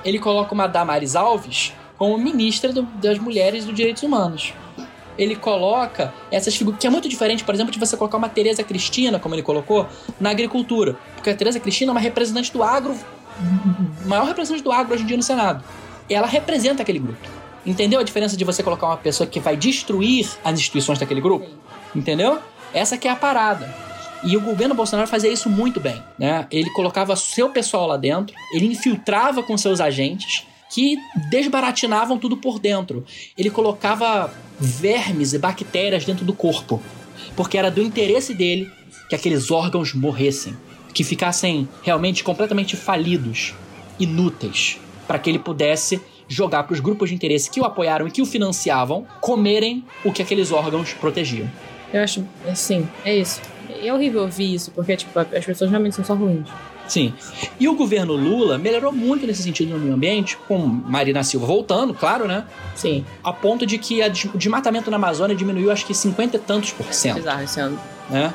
Ele coloca uma Damares Alves como ministra do- das mulheres e dos direitos humanos. Ele coloca essas figuras, que é muito diferente, por exemplo, de você colocar uma Tereza Cristina, como ele colocou, na agricultura. Porque a Tereza Cristina é uma representante do agro, maior representante do agro hoje em dia no Senado. Ela representa aquele grupo. Entendeu a diferença de você colocar uma pessoa que vai destruir as instituições daquele grupo? Entendeu? Essa que é a parada. E o governo Bolsonaro fazia isso muito bem, né? Ele colocava seu pessoal lá dentro, ele infiltrava com seus agentes que desbaratinavam tudo por dentro. Ele colocava vermes e bactérias dentro do corpo, porque era do interesse dele que aqueles órgãos morressem, que ficassem realmente completamente falidos, inúteis, para que ele pudesse jogar para os grupos de interesse que o apoiaram e que o financiavam comerem o que aqueles órgãos protegiam. Eu acho, assim, é isso. É horrível ouvir isso, porque, tipo, as pessoas realmente são só ruins. Sim. E o governo Lula melhorou muito nesse sentido no meio ambiente, com Marina Silva voltando, claro, né? Sim, A ponto de que o desmatamento na Amazônia diminuiu acho que 50 e tantos por cento. bizarro esse ano. né?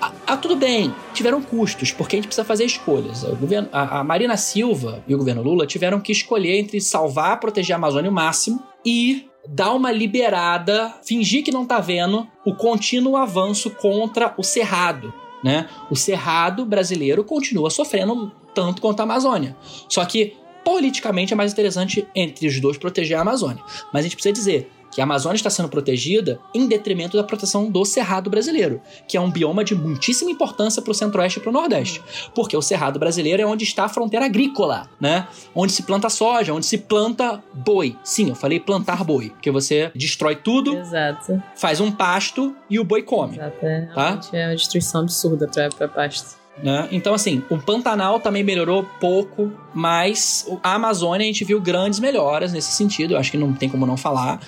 Ah, ah, tudo bem, tiveram custos, porque a gente precisa fazer escolhas. O governo, a, a Marina Silva e o governo Lula tiveram que escolher entre salvar, proteger a Amazônia o máximo e dar uma liberada, fingir que não tá vendo o contínuo avanço contra o Cerrado. Né? O Cerrado brasileiro continua sofrendo tanto quanto a Amazônia. Só que politicamente é mais interessante entre os dois proteger a Amazônia. Mas a gente precisa dizer que a Amazônia está sendo protegida em detrimento da proteção do Cerrado brasileiro, que é um bioma de muitíssima importância para o Centro-Oeste e para o Nordeste. Porque o Cerrado brasileiro é onde está a fronteira agrícola, né? Onde se planta soja, onde se planta boi. Sim, eu falei plantar boi, porque você destrói tudo, Exato. faz um pasto e o boi come. Exato. É, Tá? é uma destruição absurda pra pasto. né? Então, assim, o Pantanal também melhorou pouco, mas a Amazônia a gente viu grandes melhoras nesse sentido, eu acho que não tem como não falar.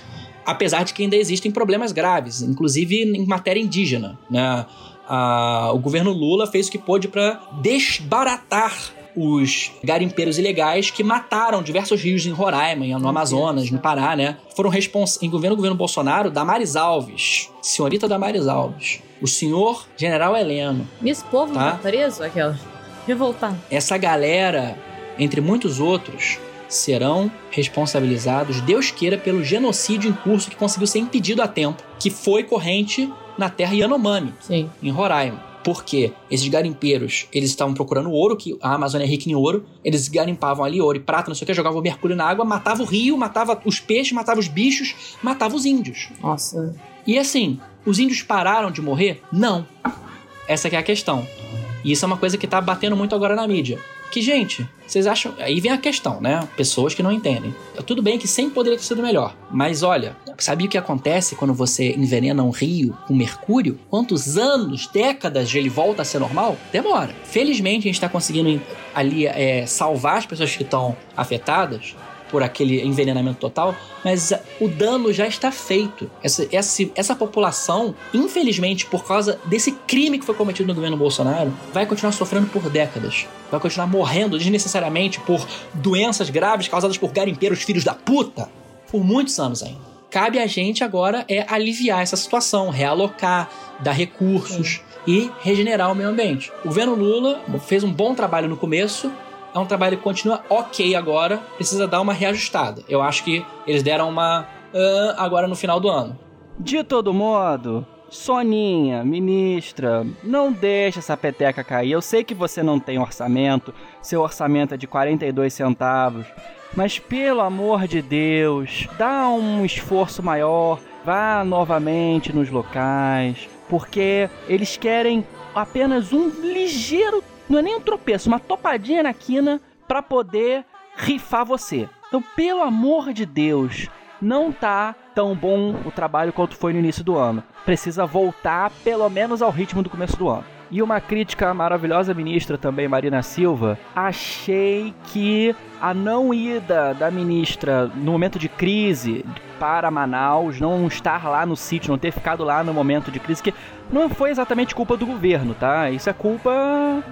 Apesar de que ainda existem problemas graves, inclusive em matéria indígena. Né? A- o governo Lula fez o que pôde para desbaratar os garimpeiros ilegais que mataram diversos rios em Roraima, no Amazonas, no Pará, né? Foram responsáveis, em governo governo Bolsonaro, Damares Alves, senhorita Damares Alves, o senhor General Heleno, esse povo Tá. tá preso, aquela. Revoltado. essa galera, entre muitos outros, serão responsabilizados, Deus queira, pelo genocídio em curso que conseguiu ser impedido a tempo, que foi corrente na terra Yanomami, Sim. em Roraima. Porque esses garimpeiros, eles estavam procurando ouro, que a Amazônia é rica em ouro, eles garimpavam ali ouro e prata, não sei o que, jogavam mercúrio na água, matava o rio, matava os peixes, matava os bichos, matava os índios. Nossa. E assim, os índios pararam de morrer? Não. Essa que é a questão. E isso é uma coisa que tá batendo muito agora na mídia. Que, gente, vocês acham. Aí vem a questão, né? Pessoas que não entendem. Tudo bem que sempre poderia ter sido melhor. Mas olha, sabe o que acontece quando você envenena um rio com mercúrio? Quantos anos, décadas ele volta a ser normal? Demora. Felizmente a gente tá conseguindo ali é, salvar as pessoas que estão afetadas por aquele envenenamento total, mas o dano já está feito. Essa, essa, essa população, infelizmente, por causa desse crime que foi cometido no governo Bolsonaro, vai continuar sofrendo por décadas. Vai continuar morrendo desnecessariamente por doenças graves causadas por garimpeiros filhos da puta por muitos anos ainda. Cabe a gente agora é aliviar essa situação, realocar, dar recursos e regenerar o meio ambiente. O governo Lula fez um bom trabalho no começo, é um trabalho que continua ok agora, precisa dar uma reajustada. Eu acho que eles deram uma ah, agora no final do ano. De todo modo, Soninha, ministra, não deixa essa peteca cair. Eu sei que você não tem orçamento, seu orçamento é de 42 centavos, mas pelo amor de Deus, dá um esforço maior, vá novamente nos locais, porque eles querem apenas um ligeiro, não é nem um tropeço, uma topadinha na quina para poder rifar você. Então, pelo amor de Deus, não tá tão bom o trabalho quanto foi no início do ano. Precisa voltar pelo menos ao ritmo do começo do ano. E uma crítica à maravilhosa ministra também, Marina Silva. Achei que a não ida da ministra no momento de crise para Manaus, não estar lá no sítio, não ter ficado lá no momento de crise, que não foi exatamente culpa do governo, tá? Isso é culpa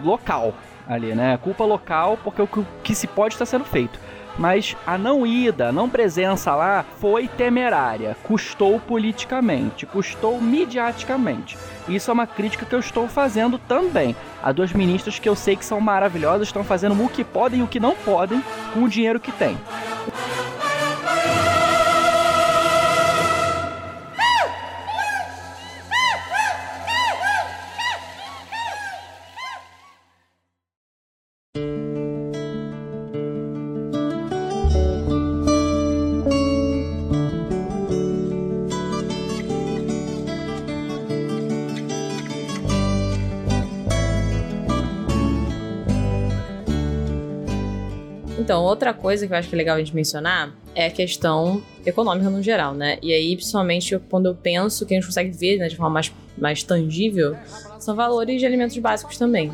local ali, né? Culpa local porque o que- se pode está sendo feito mas a não ida, a não presença lá foi temerária, custou politicamente, custou midiaticamente. Isso é uma crítica que eu estou fazendo também a duas ministras que eu sei que são maravilhosas, estão fazendo o que podem e o que não podem com o dinheiro que têm. Outra coisa que eu acho que é legal a gente mencionar é a questão econômica no geral, né? E aí, principalmente, quando eu penso que a gente consegue ver né, de forma mais, mais tangível, são valores de alimentos básicos também.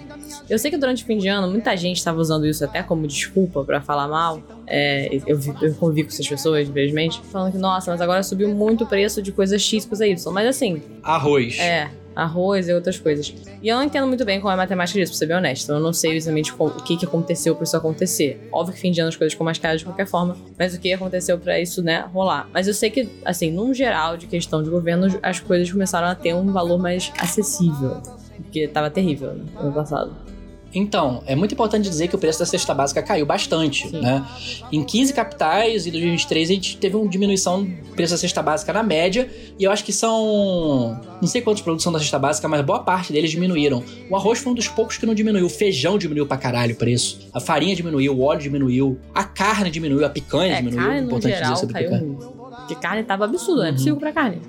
Eu sei que durante o fim de ano, muita gente estava usando isso até como desculpa pra falar mal. É, eu, eu convivi com essas pessoas, infelizmente, falando que, nossa, mas agora subiu muito o preço de coisas X, coisa Y. Mas assim, Arroz. é, arroz e outras coisas. E eu não entendo muito bem qual é a matemática disso, pra ser bem honesto. Eu não sei exatamente o que, que aconteceu pra isso acontecer. Óbvio que fim de ano as coisas ficam mais caras de qualquer forma, mas o que aconteceu pra isso, né, rolar. Mas eu sei que, assim, num geral, de questão de governo, as coisas começaram a ter um valor mais acessível. Porque tava terrível, né, ano passado. Então, é muito importante dizer que o preço da cesta básica caiu bastante, Sim. né? Em 15 capitais, em 2023, a gente teve uma diminuição do preço da cesta básica na média, e eu acho que são... não sei quantos produtos são da cesta básica, mas boa parte deles diminuíram. O arroz foi um dos poucos que não diminuiu, o feijão diminuiu pra caralho o preço, a farinha diminuiu, o óleo diminuiu, a carne diminuiu, a picanha É, diminuiu, cara, no importante geral, dizer sobre caiu picanha. muito. Porque carne tava absurdo, não é possível comprar carne.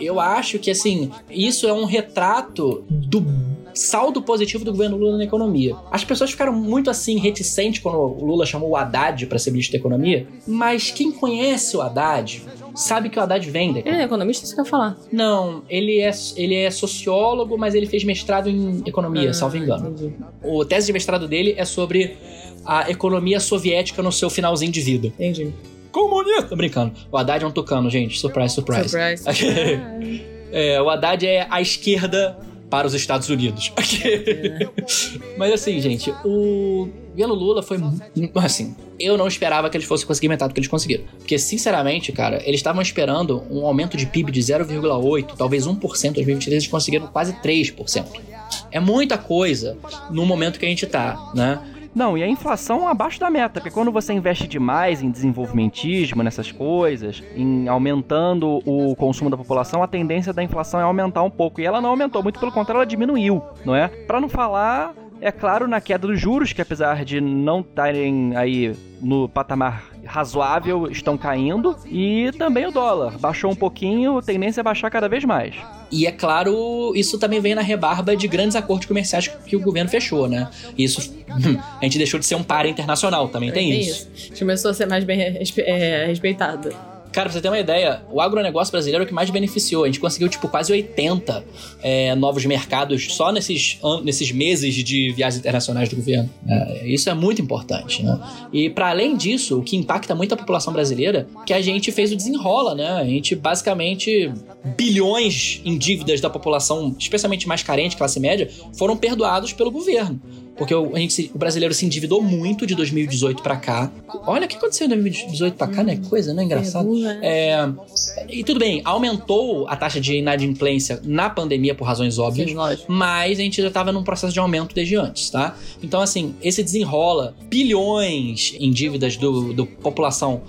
Eu acho que, assim, isso é um retrato do saldo positivo do governo Lula na economia. As pessoas ficaram muito, assim, reticentes quando o Lula chamou o Haddad para ser ministro da economia, mas quem conhece o Haddad sabe que o Haddad vem da Ele é economista, isso que eu ia falar. Não, ele é, ele é sociólogo, mas ele fez mestrado em economia, salvo engano. Entendi. O tese de mestrado dele é sobre a economia soviética no seu finalzinho de vida. Entendi. Comunista! Tô brincando. O Haddad é um tucano, gente. Surprise, surprise. Surprise. É, o Haddad é a esquerda para os Estados Unidos. Mas assim, gente, o governo Lula foi assim. Eu não esperava que eles fossem conseguir metade do que eles conseguiram. Porque, sinceramente, cara, eles estavam esperando um aumento de PIB de 0,8%, talvez 1% em 2023, eles conseguiram quase 3%. É muita coisa no momento que a gente tá, né? Não, e a inflação abaixo da meta, porque quando você investe demais em desenvolvimentismo, nessas coisas, em aumentando o consumo da população, a tendência da inflação é aumentar um pouco. E ela não aumentou, muito pelo contrário, ela diminuiu, não é? Pra não falar, é claro, na queda dos juros, que apesar de não estarem aí no patamar razoável, estão caindo. E também o dólar. Baixou um pouquinho, tendência é baixar cada vez mais. E é claro, isso também vem na rebarba de grandes acordos comerciais que o governo fechou, né? Isso a gente deixou de ser um par internacional, também tem, isso. A gente Começou a ser mais bem respe- é, respeitado. Cara, pra você ter uma ideia, o agronegócio brasileiro é o que mais beneficiou. A gente conseguiu, tipo, quase 80 é, novos mercados só nesses, nesses meses de viagens internacionais do governo. É, isso é muito importante, né? E para além disso, o que impacta muito a população brasileira, que a gente fez o desenrola, né? A gente basicamente bilhões em dívidas da população, especialmente mais carente, classe média, foram perdoados pelo governo. Porque o, a gente o brasileiro se endividou muito de 2018 pra cá. Olha o que aconteceu em 2018 pra cá, né? Coisa, né? Engraçado. Pergunta, né? É, e tudo bem, aumentou a taxa de inadimplência na pandemia por razões óbvias, Sim, mas a gente já estava num processo de aumento desde antes, tá? Então, assim, esse desenrola, bilhões em dívidas do, do população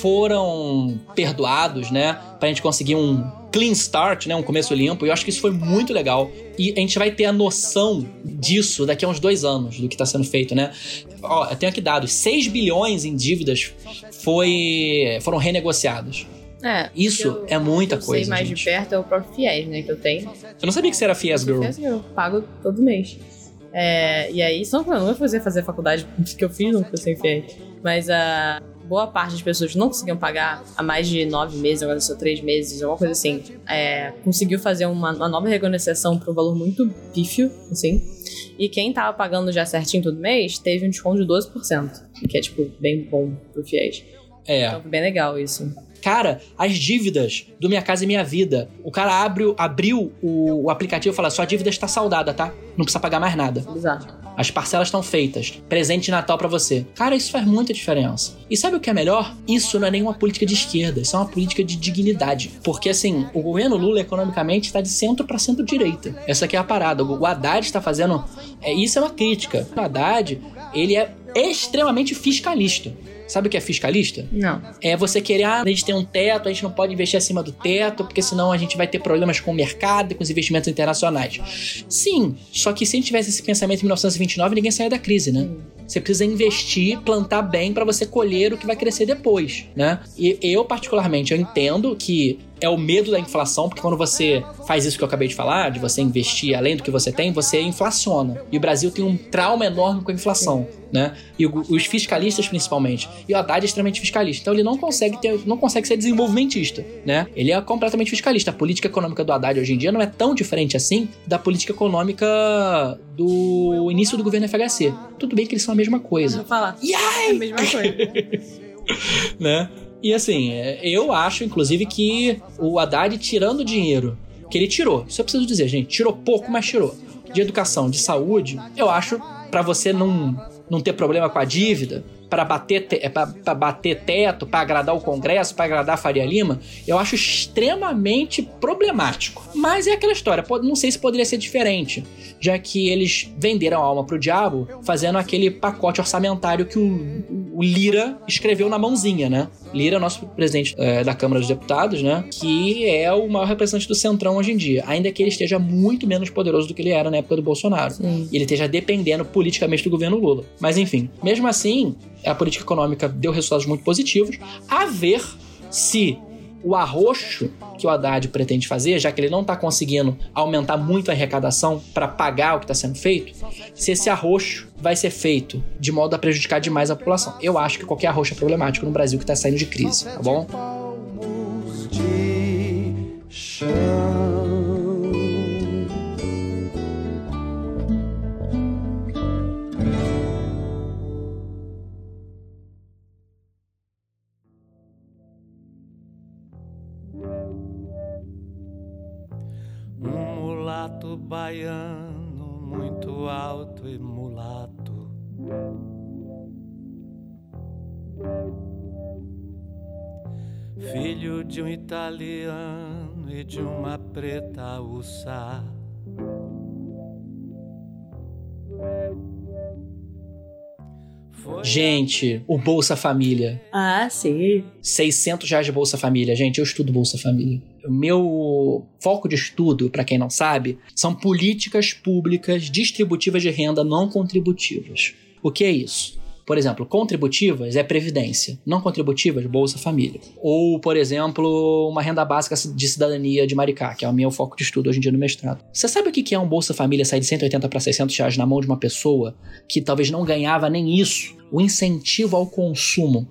foram perdoados, né? Pra gente conseguir um clean start, né? Um começo limpo. E eu acho que isso foi muito legal. E a gente vai ter a noção disso daqui a uns dois anos, do que está sendo feito, né? Ó, eu tenho aqui dados: 6 bilhões em dívidas foi, foram renegociados. É, Isso eu- é muita eu coisa, sei mais gente. de perto é o próprio FIES, né, que eu tenho. Eu não sabia que você era Fies Girl. FIES eu pago todo mês. É, e aí, só que eu não vou fazer, fazer faculdade que eu fiz, não foi sem FIES. Mas a boa parte das pessoas não conseguiam pagar há mais de nove meses, agora só três meses, alguma coisa assim. É, conseguiu fazer uma, uma nova renegociação por um valor muito pífio, assim. E quem tava pagando já certinho todo mês teve um desconto de 12%, que é, tipo, bem bom pro FIES. É. Então, bem legal isso. Cara, as dívidas do Minha Casa e Minha Vida. O cara abre, abriu o, o aplicativo e fala: sua dívida está saldada, tá? Não precisa pagar mais nada. Bizarro. As parcelas estão feitas. Presente de Natal pra você. Cara, isso faz muita diferença. E sabe o que é melhor? Isso não é nenhuma política de esquerda, isso é uma política de dignidade. Porque assim, o governo Lula economicamente está de centro pra centro-direita. Essa aqui é a parada. O Haddad está fazendo. É, isso é uma crítica. O Haddad, ele é extremamente fiscalista. Sabe o que é fiscalista? Não. É você querer, ah, a gente tem um teto, a gente não pode investir acima do teto, porque senão a gente vai ter problemas com o mercado e com os investimentos internacionais. Sim, só que se a gente tivesse esse pensamento em 1929, ninguém saía da crise, né? Você precisa investir, plantar bem para você colher o que vai crescer depois, né? E eu, particularmente, eu entendo que é o medo da inflação, porque quando você faz isso que eu acabei de falar, de você investir além do que você tem, você inflaciona. E o Brasil tem um trauma enorme com a inflação, né? E os fiscalistas principalmente. E o Haddad é extremamente fiscalista. Então ele não consegue ter, não consegue ser desenvolvimentista, né? Ele é completamente fiscalista. A política econômica do Haddad hoje em dia não é tão diferente assim da política econômica do início do governo FHC. Tudo bem que eles são a mesma coisa Vou falar. E É a mesma coisa. né? E assim, é, eu acho, inclusive, que o Haddad tirando dinheiro que ele tirou, isso eu preciso dizer, gente, tirou pouco, mas tirou. De educação, de saúde, eu acho, pra você não, não ter problema com a dívida, pra bater, te, pra, pra bater teto, pra agradar o Congresso, pra agradar a Faria Lima, eu acho extremamente problemático. Mas é aquela história, não sei se poderia ser diferente, já que eles venderam a alma pro diabo fazendo aquele pacote orçamentário que o, o Lira escreveu na mãozinha, né? Lira é nosso presidente é, da Câmara dos Deputados, né? Que é o maior representante do Centrão hoje em dia. Ainda que ele esteja muito menos poderoso do que ele era na época do Bolsonaro. Sim. E ele esteja dependendo politicamente do governo Lula. Mas enfim, mesmo assim, a política econômica deu resultados muito positivos. A ver se o arroxo que o Haddad pretende fazer, já que ele não está conseguindo aumentar muito a arrecadação para pagar o que está sendo feito, se esse arroxo vai ser feito de modo a prejudicar demais a população. Eu acho que qualquer arroxo é problemático no Brasil que está saindo de crise, tá bom? Baiano, muito alto e mulato. Filho de um italiano e de uma preta. Foi Gente, o Bolsa Família. Ah, sim. 600 reais de Bolsa Família. Gente, eu estudo Bolsa Família. O meu foco de estudo, para quem não sabe, são políticas públicas distributivas de renda não contributivas. O que é isso? Por exemplo, contributivas é previdência, não contributivas, Bolsa Família. Ou, por exemplo, uma renda básica de cidadania de Maricá, que é o meu foco de estudo hoje em dia no mestrado. Você sabe o que é um Bolsa Família sair de 180 para 600 reais na mão de uma pessoa que talvez não ganhava nem isso? O incentivo ao consumo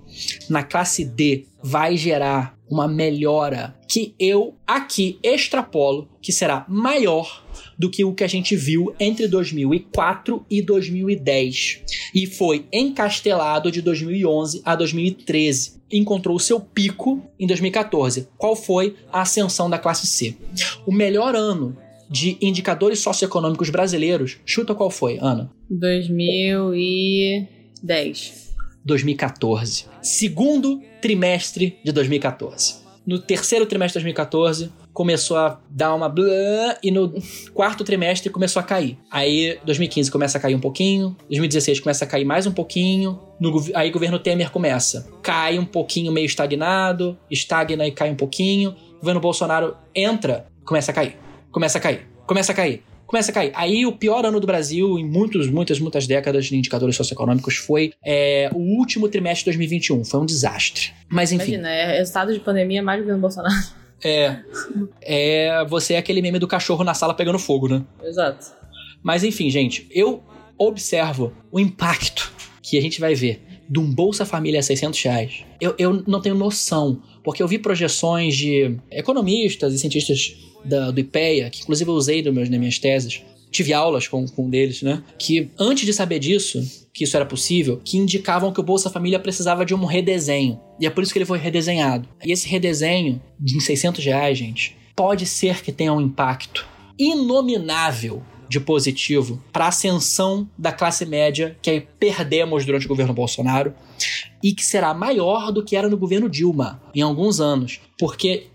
na classe D vai gerar uma melhora que eu aqui extrapolo que será maior do que o que a gente viu entre 2004 e 2010 e foi encastelado de 2011 a 2013. Encontrou seu pico em 2014. Qual foi a ascensão da classe C? O melhor ano de indicadores socioeconômicos brasileiros, chuta qual foi, Ana? 2010. 2014. Segundo trimestre de 2014. No terceiro trimestre de 2014, começou a dar uma blá, e no quarto trimestre começou a cair. Aí 2015 começa a cair um pouquinho, 2016 começa a cair mais um pouquinho, no, aí o governo Temer começa, cai um pouquinho meio estagnado, estagna e cai um pouquinho, o governo Bolsonaro entra, começa a cair, começa a cair, começa a cair. Começa a cair. Aí o pior ano do Brasil em muitos, muitas, muitas décadas de indicadores socioeconômicos foi é, o último trimestre de 2021. Foi um desastre. Mas enfim. Imagina, é resultado de pandemia mais do governo Bolsonaro. É. É. Você é aquele meme do cachorro na sala pegando fogo, né? Exato. Mas enfim, gente, eu observo o impacto que a gente vai ver de um Bolsa Família a 600 reais. Eu, eu não tenho noção, porque eu vi projeções de economistas e cientistas da, do IPEA, que inclusive eu usei meus, nas minhas teses, tive aulas com, com um deles, né? Que antes de saber disso, que isso era possível, que indicavam que o Bolsa Família precisava de um redesenho. E é por isso que ele foi redesenhado. E esse redesenho, de 600 reais, gente, pode ser que tenha um impacto inominável de positivo para a ascensão da classe média que perdemos durante o governo Bolsonaro e que será maior do que era no governo Dilma em alguns anos. Porque,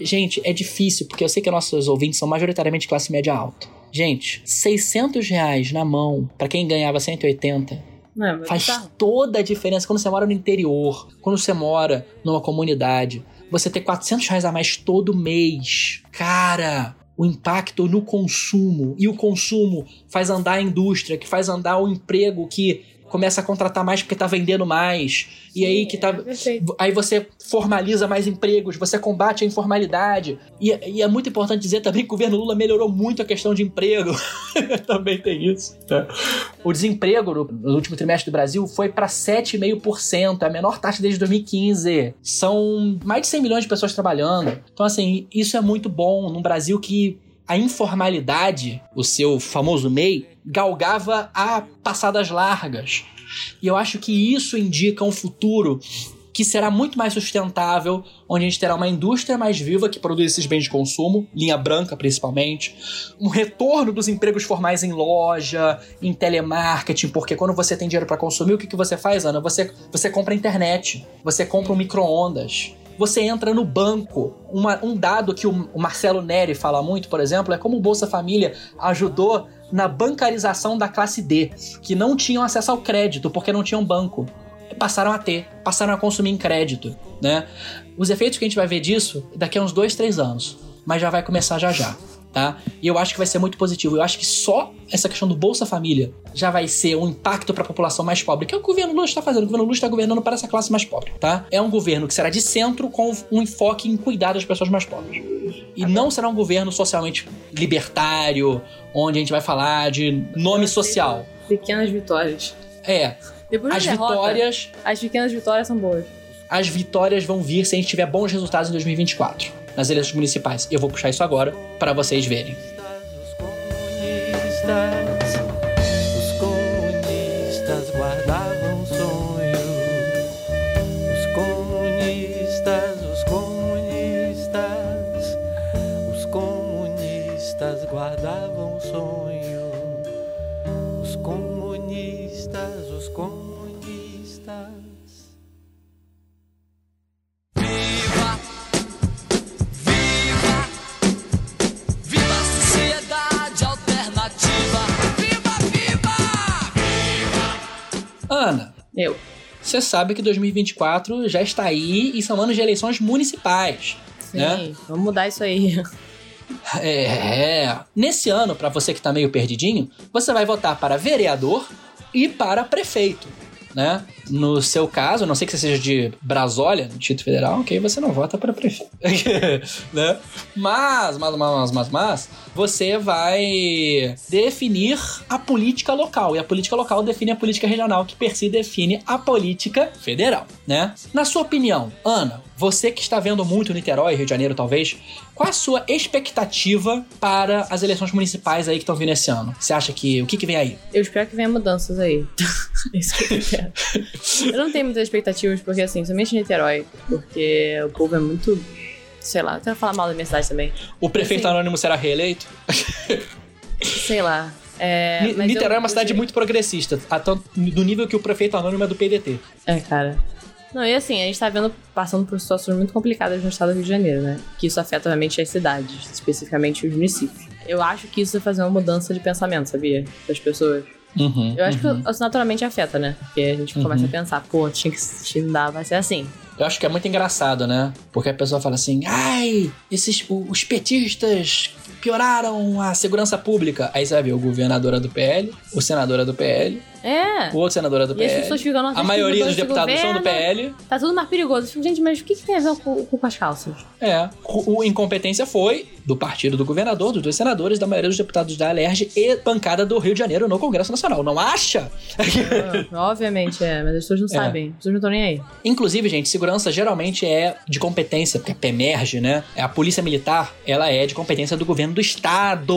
gente, é difícil, porque eu sei que nossos ouvintes são majoritariamente classe média alta. Gente, 600 reais na mão para quem ganhava 180 Não, é, faz tá. toda a diferença quando você mora no interior, quando você mora numa comunidade. Você ter 400 reais a mais todo mês. Cara, o impacto no consumo. E o consumo faz andar a indústria, que faz andar o emprego que começa a contratar mais porque tá vendendo mais. E aí que tá. Perfeito. Aí você formaliza mais empregos, você combate a informalidade. E, e é muito importante dizer também que o governo Lula melhorou muito a questão de emprego. também tem isso. né? O desemprego no, no último trimestre do Brasil foi para 7,5%, a menor taxa desde 2015. São mais de 100 milhões de pessoas trabalhando. Então, assim, isso é muito bom num Brasil que a informalidade, o seu famoso MEI, galgava a passadas largas. E eu acho que isso indica um futuro que será muito mais sustentável, onde a gente terá uma indústria mais viva que produz esses bens de consumo, linha branca principalmente, um retorno dos empregos formais em loja, em telemarketing, porque quando você tem dinheiro para consumir, o que, que você faz, Ana? Você, você compra internet, você compra um micro-ondas, você entra no banco. Uma- um dado que o, Marcelo Neri fala muito, por exemplo, é como o Bolsa Família ajudou na bancarização da classe D, que não tinham acesso ao crédito porque não tinham banco. Passaram a ter, passaram a consumir em crédito, né? Os efeitos que a gente vai ver disso daqui a uns dois, três anos, mas já vai começar já já. Tá? E eu acho que vai ser muito positivo. Eu acho que só essa questão do Bolsa Família já vai ser um impacto para a população mais pobre, que é o que o governo Lula está fazendo. O governo Lula está governando para essa classe mais pobre, tá? É um governo que será de centro com um enfoque em cuidar das pessoas mais pobres. E não será um governo socialmente libertário, onde a gente vai falar de nome social. Pequenas vitórias. É, Depois as derrota, vitórias, as pequenas vitórias são boas. as vitórias vão vir se a gente tiver bons resultados em 2024 nas eleições municipais. Eu vou puxar isso agora para vocês verem. Comunistas, Eu. você sabe que 2024 já está aí e são anos de eleições municipais. Sim, Né? vamos mudar isso aí. É. Nesse ano, para você que tá meio perdidinho, você vai votar para vereador e para prefeito, né? No seu caso, a não sei que você seja de Brasólia, no Distrito Federal, ok, você não vota para prefeito, né? Mas, mas, mas, mas, mas, você vai definir a política local e a política local define a política regional, que per si define a política federal, né? Na sua opinião, Ana, você que está vendo muito Niterói, Rio de Janeiro, talvez, qual a sua expectativa para as eleições municipais aí que estão vindo esse ano? Você acha que o que, que vem aí? Eu espero que venha mudanças aí. Isso que eu quero. Eu não tenho muitas expectativas, porque assim, somente Niterói, porque o povo é muito. Sei lá, eu quero falar mal da minha cidade também. O prefeito anônimo será reeleito? Sei lá. É, Niterói eu- é uma cidade muito progressista, do nível que o prefeito anônimo é do PDT. É, cara. Não, e assim, a gente tá vendo, passando por situações muito complicadas no estado do Rio de Janeiro, né? Que isso afeta, obviamente, as cidades, especificamente os municípios. Eu acho que isso vai fazer uma mudança de pensamento, sabia? Das pessoas. Uhum, Eu acho uhum. que isso naturalmente afeta, né? Porque a gente começa a pensar, pô, tinha que se dar, vai ser assim. Eu acho que é muito engraçado, né? Porque a pessoa fala assim: ai, esses, os petistas pioraram a segurança pública. Aí você vai ver o governador do PL, o senador do PL, É. o outro senador é do E as PL. pessoas ficam, nossa, A maioria dos deputados são do governo, PL. Tá tudo mais perigoso. Eu fico, gente, mas o que, que tem a ver com, com as calças? É. O, o incompetência foi do partido do governador, dos dois senadores, da maioria dos deputados da Alerj e bancada do Rio de Janeiro no Congresso Nacional. Não acha? Ah, Obviamente, é, mas as pessoas não É. sabem. As pessoas não estão nem aí. Inclusive, gente, segurança geralmente é de competência, porque é PEMERGE, né? A polícia militar, ela é de competência do governo do estado.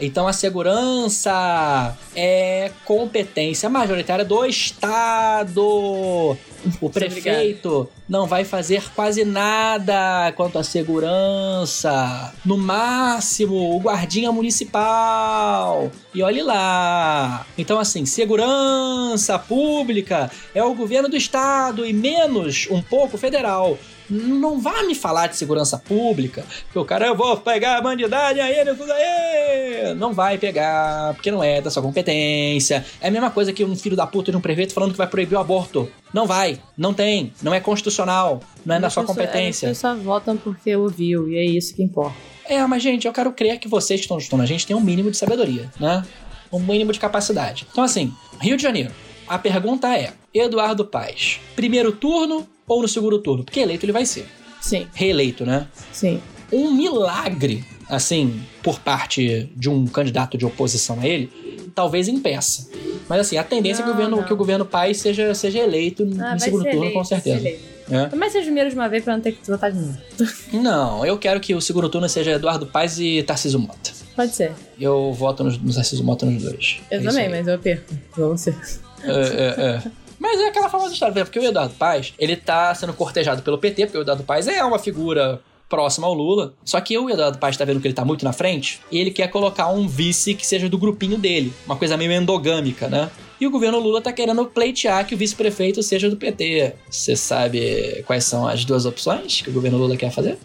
Então a segurança é competência majoritária do estado. O prefeito não vai fazer quase nada quanto à segurança. No máximo, o guardinha municipal. E olhe lá. Então, assim, segurança pública é o governo do estado e menos um pouco federal. Não vá me falar de segurança pública, que o cara, eu vou pegar a bandidagem aí, isso daí. Não vai pegar, porque não é da sua competência. É a mesma coisa que um filho da puta de um prefeito falando que vai proibir o aborto. Não vai, não tem, não é constitucional, não é da sua pessoas- competência. As pessoas só votam porque ouviu, e é isso que importa. É, mas gente, eu quero crer que vocês que estão escutando a gente têm um mínimo de sabedoria, né? Um mínimo de capacidade. Então, assim, Rio de Janeiro. A pergunta é: Eduardo Paes, primeiro turno ou no segundo turno? Porque eleito ele vai ser. Sim, Reeleito, né? sim. Um milagre, assim, por parte de um candidato de oposição a ele, talvez impeça. Mas assim, a tendência é que o Não, governo, não. que o governo Paes seja, seja eleito Ah, no segundo turno, eleito, com certeza. É. Que seja primeiro de uma vez pra não ter que votar de novo. Não, eu quero que o segundo turno seja Eduardo Paes e Tarcísio Mota. Pode ser. Eu voto nos, nos Tarcísio Mota nos dois. Eu É também, mas eu perco. Vamos ser. É, é, é. Mas é aquela famosa história, porque o Eduardo Paes, ele tá sendo cortejado pelo PT, porque o Eduardo Paes é uma figura próxima ao Lula. Só que o Eduardo Paes tá vendo que ele tá muito na frente, e ele quer colocar um vice que seja do grupinho dele. Uma coisa meio endogâmica, né? E o governo Lula tá querendo pleitear que o vice-prefeito seja do PT. Você sabe quais são as duas opções que o governo Lula quer fazer?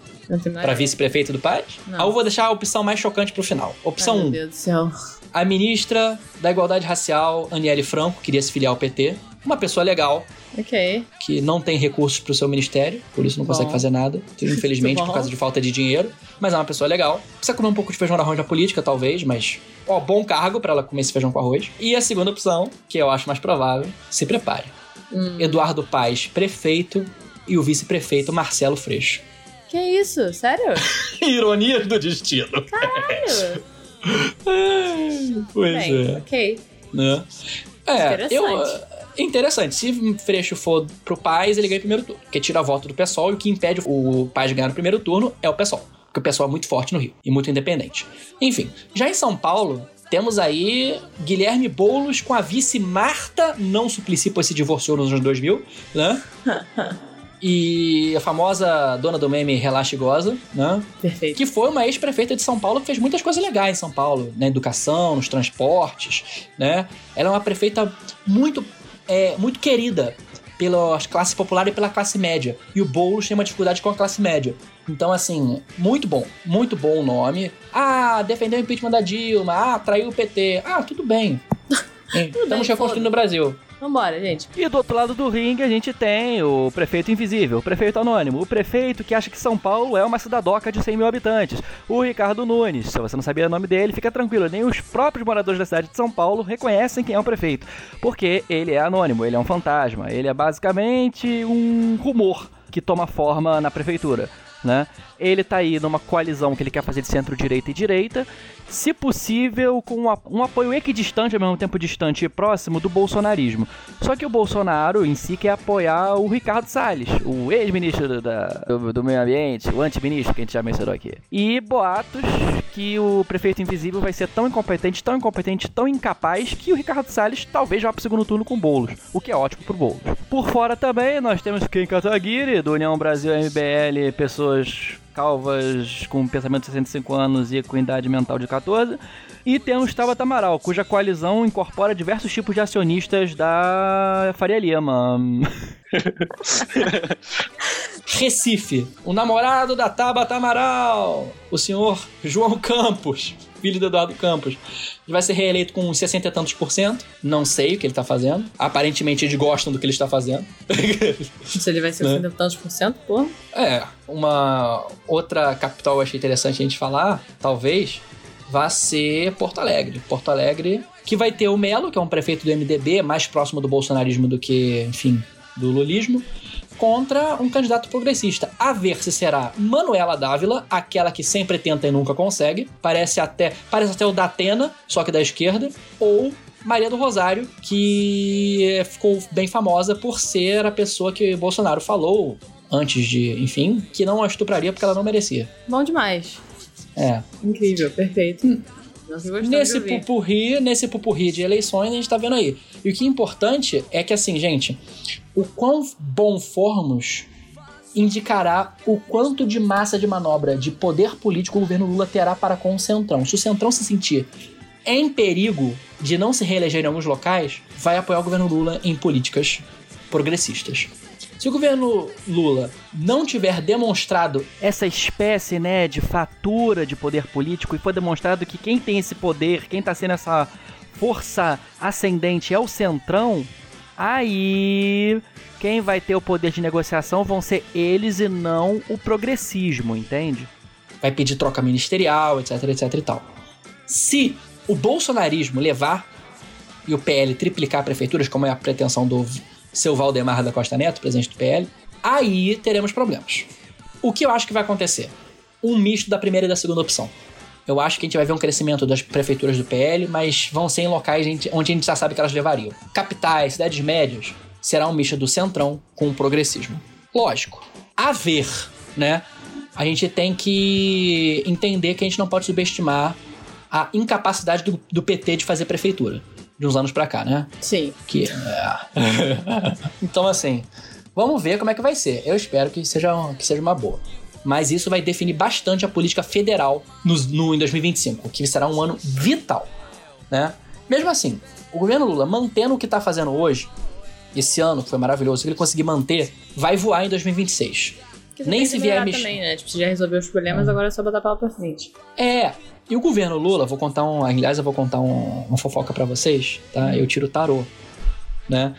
Pra vice-prefeito do Paes? Não. Ah, eu vou deixar a opção mais chocante pro final. Opção Ai, 1. meu Deus do céu. A ministra da Igualdade Racial, Aniele Franco, queria se filiar ao PT. Uma pessoa legal, Ok. que não tem recursos pro seu ministério, por isso não Bom. consegue fazer nada, infelizmente, por causa de falta de dinheiro, mas é uma pessoa legal. Precisa comer um pouco de feijão na arroz na política, talvez, mas, ó, bom cargo pra ela comer esse feijão com arroz. E a segunda opção, que eu acho mais provável, se prepare. Hum. Eduardo Paes, prefeito, e o vice-prefeito Marcelo Freixo. Que isso? Sério? Ironias do destino. Sério? pois Bem, é. ok. Né? É, Interessante. eu. Interessante, se Freixo for pro Paz, ele ganha o primeiro turno. Porque tira voto do PSOL e o que impede o Paz de ganhar no primeiro turno é o PSOL. Porque o PSOL é muito forte no Rio e muito independente. Enfim, já em São Paulo, temos aí Guilherme Boulos com a vice Marta, não Suplicy, pois se divorciou nos anos 2000, né? E a famosa dona do meme Relaxa e Goza, né? Perfeito. que foi uma ex-prefeita de São Paulo que fez muitas coisas legais em São Paulo, na educação, nos transportes, né? Ela é uma prefeita muito, é, muito querida pelas classes populares e pela classe média. E o Boulos tem uma dificuldade com a classe média. Então, assim, muito bom. Muito bom o nome. Ah, defendeu o impeachment da Dilma. Ah, traiu o PT. Ah, tudo bem. Estamos reconstruindo o Brasil. Vambora, gente. E do outro lado do ringue a gente tem o prefeito invisível, o prefeito anônimo, o prefeito que acha que São Paulo é uma cidadoca de 100 mil habitantes, o Ricardo Nunes. Se você não sabia o nome dele, fica tranquilo, nem os próprios moradores da cidade de São Paulo reconhecem quem é o prefeito, porque ele é anônimo, ele é um fantasma, ele é basicamente um rumor que toma forma na prefeitura. Né? Ele tá aí numa coalizão que ele quer fazer de centro-direita e direita, se possível, com um apoio equidistante, ao mesmo tempo distante e próximo, do bolsonarismo. Só que o Bolsonaro em si quer apoiar o Ricardo Salles, o ex-ministro do, do, do meio ambiente, o anti-ministro que a gente já mencionou aqui. E boatos que o prefeito invisível vai ser tão incompetente, tão incompetente, tão incapaz, que o Ricardo Salles talvez vá pro segundo turno com Boulos, o que é ótimo pro Boulos. Por fora também, nós temos Ken Kataguiri, do União Brasil MBL, pessoas calvas com pensamento de 65 anos e com idade mental de 14. E temos Tabata Amaral, cuja coalizão incorpora diversos tipos de acionistas da Faria Lima. Recife, o namorado da Tabata Amaral, o senhor João Campos, filho do Eduardo Campos. Ele vai ser reeleito com uns 60 e tantos por cento. Não sei o que ele tá fazendo. Aparentemente eles gostam do que ele está fazendo. Se ele vai ser Né? 60 e tantos por cento, pô. É, uma outra capital eu achei interessante a gente falar, talvez, vai ser Porto Alegre. Porto Alegre, que vai ter o Melo, que é um prefeito do MDB, mais próximo do bolsonarismo do que, enfim, do lulismo, contra um candidato progressista. A ver se será Manuela Dávila, aquela que sempre tenta e nunca consegue, parece até, parece até o da Atena, só que da esquerda, ou Maria do Rosário, que ficou bem famosa por ser a pessoa que Bolsonaro falou antes de, enfim, que não a estupraria porque ela não merecia. Bom demais. É. Incrível, perfeito. Gostei Nesse pupurri, nesse pupurri de eleições, a gente tá vendo aí. E o que é importante é que, assim, gente, o quão bom formos indicará o quanto de massa de manobra, de poder político o governo Lula terá para com o Centrão. Se o Centrão se sentir em perigo de não se reeleger em alguns locais, vai apoiar o governo Lula em políticas progressistas. Se o governo Lula não tiver demonstrado essa espécie, né, de fatura de poder político e foi demonstrado que quem tem esse poder, quem tá sendo essa força ascendente é o Centrão, aí quem vai ter o poder de negociação vão ser eles e não o progressismo, entende? vai pedir troca ministerial, etc, etc e tal. Se o bolsonarismo levar e o PL triplicar prefeituras, como é a pretensão do seu Valdemar da Costa Neto, presidente do PL, aí teremos problemas. O que eu acho que vai acontecer? Um misto da primeira e da segunda opção. Eu acho que a gente vai ver um crescimento das prefeituras do PL, mas vão ser em locais onde a gente já sabe que elas levariam. Capitais, cidades médias, será um misto do centrão com o progressismo. Lógico, a ver, né? A gente tem que entender que a gente não pode subestimar a incapacidade do, do PT de fazer prefeitura. De uns anos pra cá, né? Sim. Que, é. então, assim, vamos ver como é que vai ser. Eu espero que seja, que seja uma boa. Mas isso vai definir bastante a política federal no, no, em 2025, que será um ano vital, né? Mesmo assim, o governo Lula mantendo o que tá fazendo hoje, esse ano, que foi maravilhoso, se ele conseguir manter, vai voar em 2026. Porque Nem se que vier melhorar mex- também, né? Tipo, você já resolveu os problemas, agora é só botar a pala pra frente. É, e o governo Lula, vou contar um. Aliás, eu vou contar um, uma fofoca pra vocês, tá? Eu tiro o tarô. Né?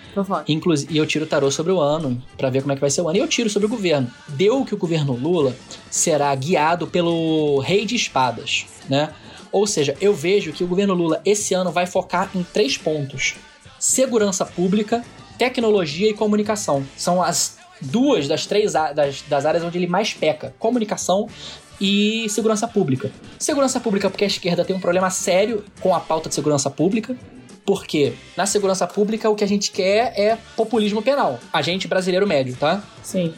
Inclusive, e eu tiro o tarô sobre o ano, pra ver como é que vai ser o ano. E eu tiro sobre o governo. Deu que o governo Lula será guiado pelo rei de espadas, né? Ou seja, eu vejo que o governo Lula esse ano vai focar em três pontos: segurança pública, tecnologia e comunicação. São as duas das três das, das áreas onde ele mais peca: comunicação e segurança pública. Segurança pública, porque a esquerda tem um problema sério com a pauta de segurança pública. Porque na segurança pública o que a gente quer é populismo penal. A gente brasileiro médio, tá? Sim.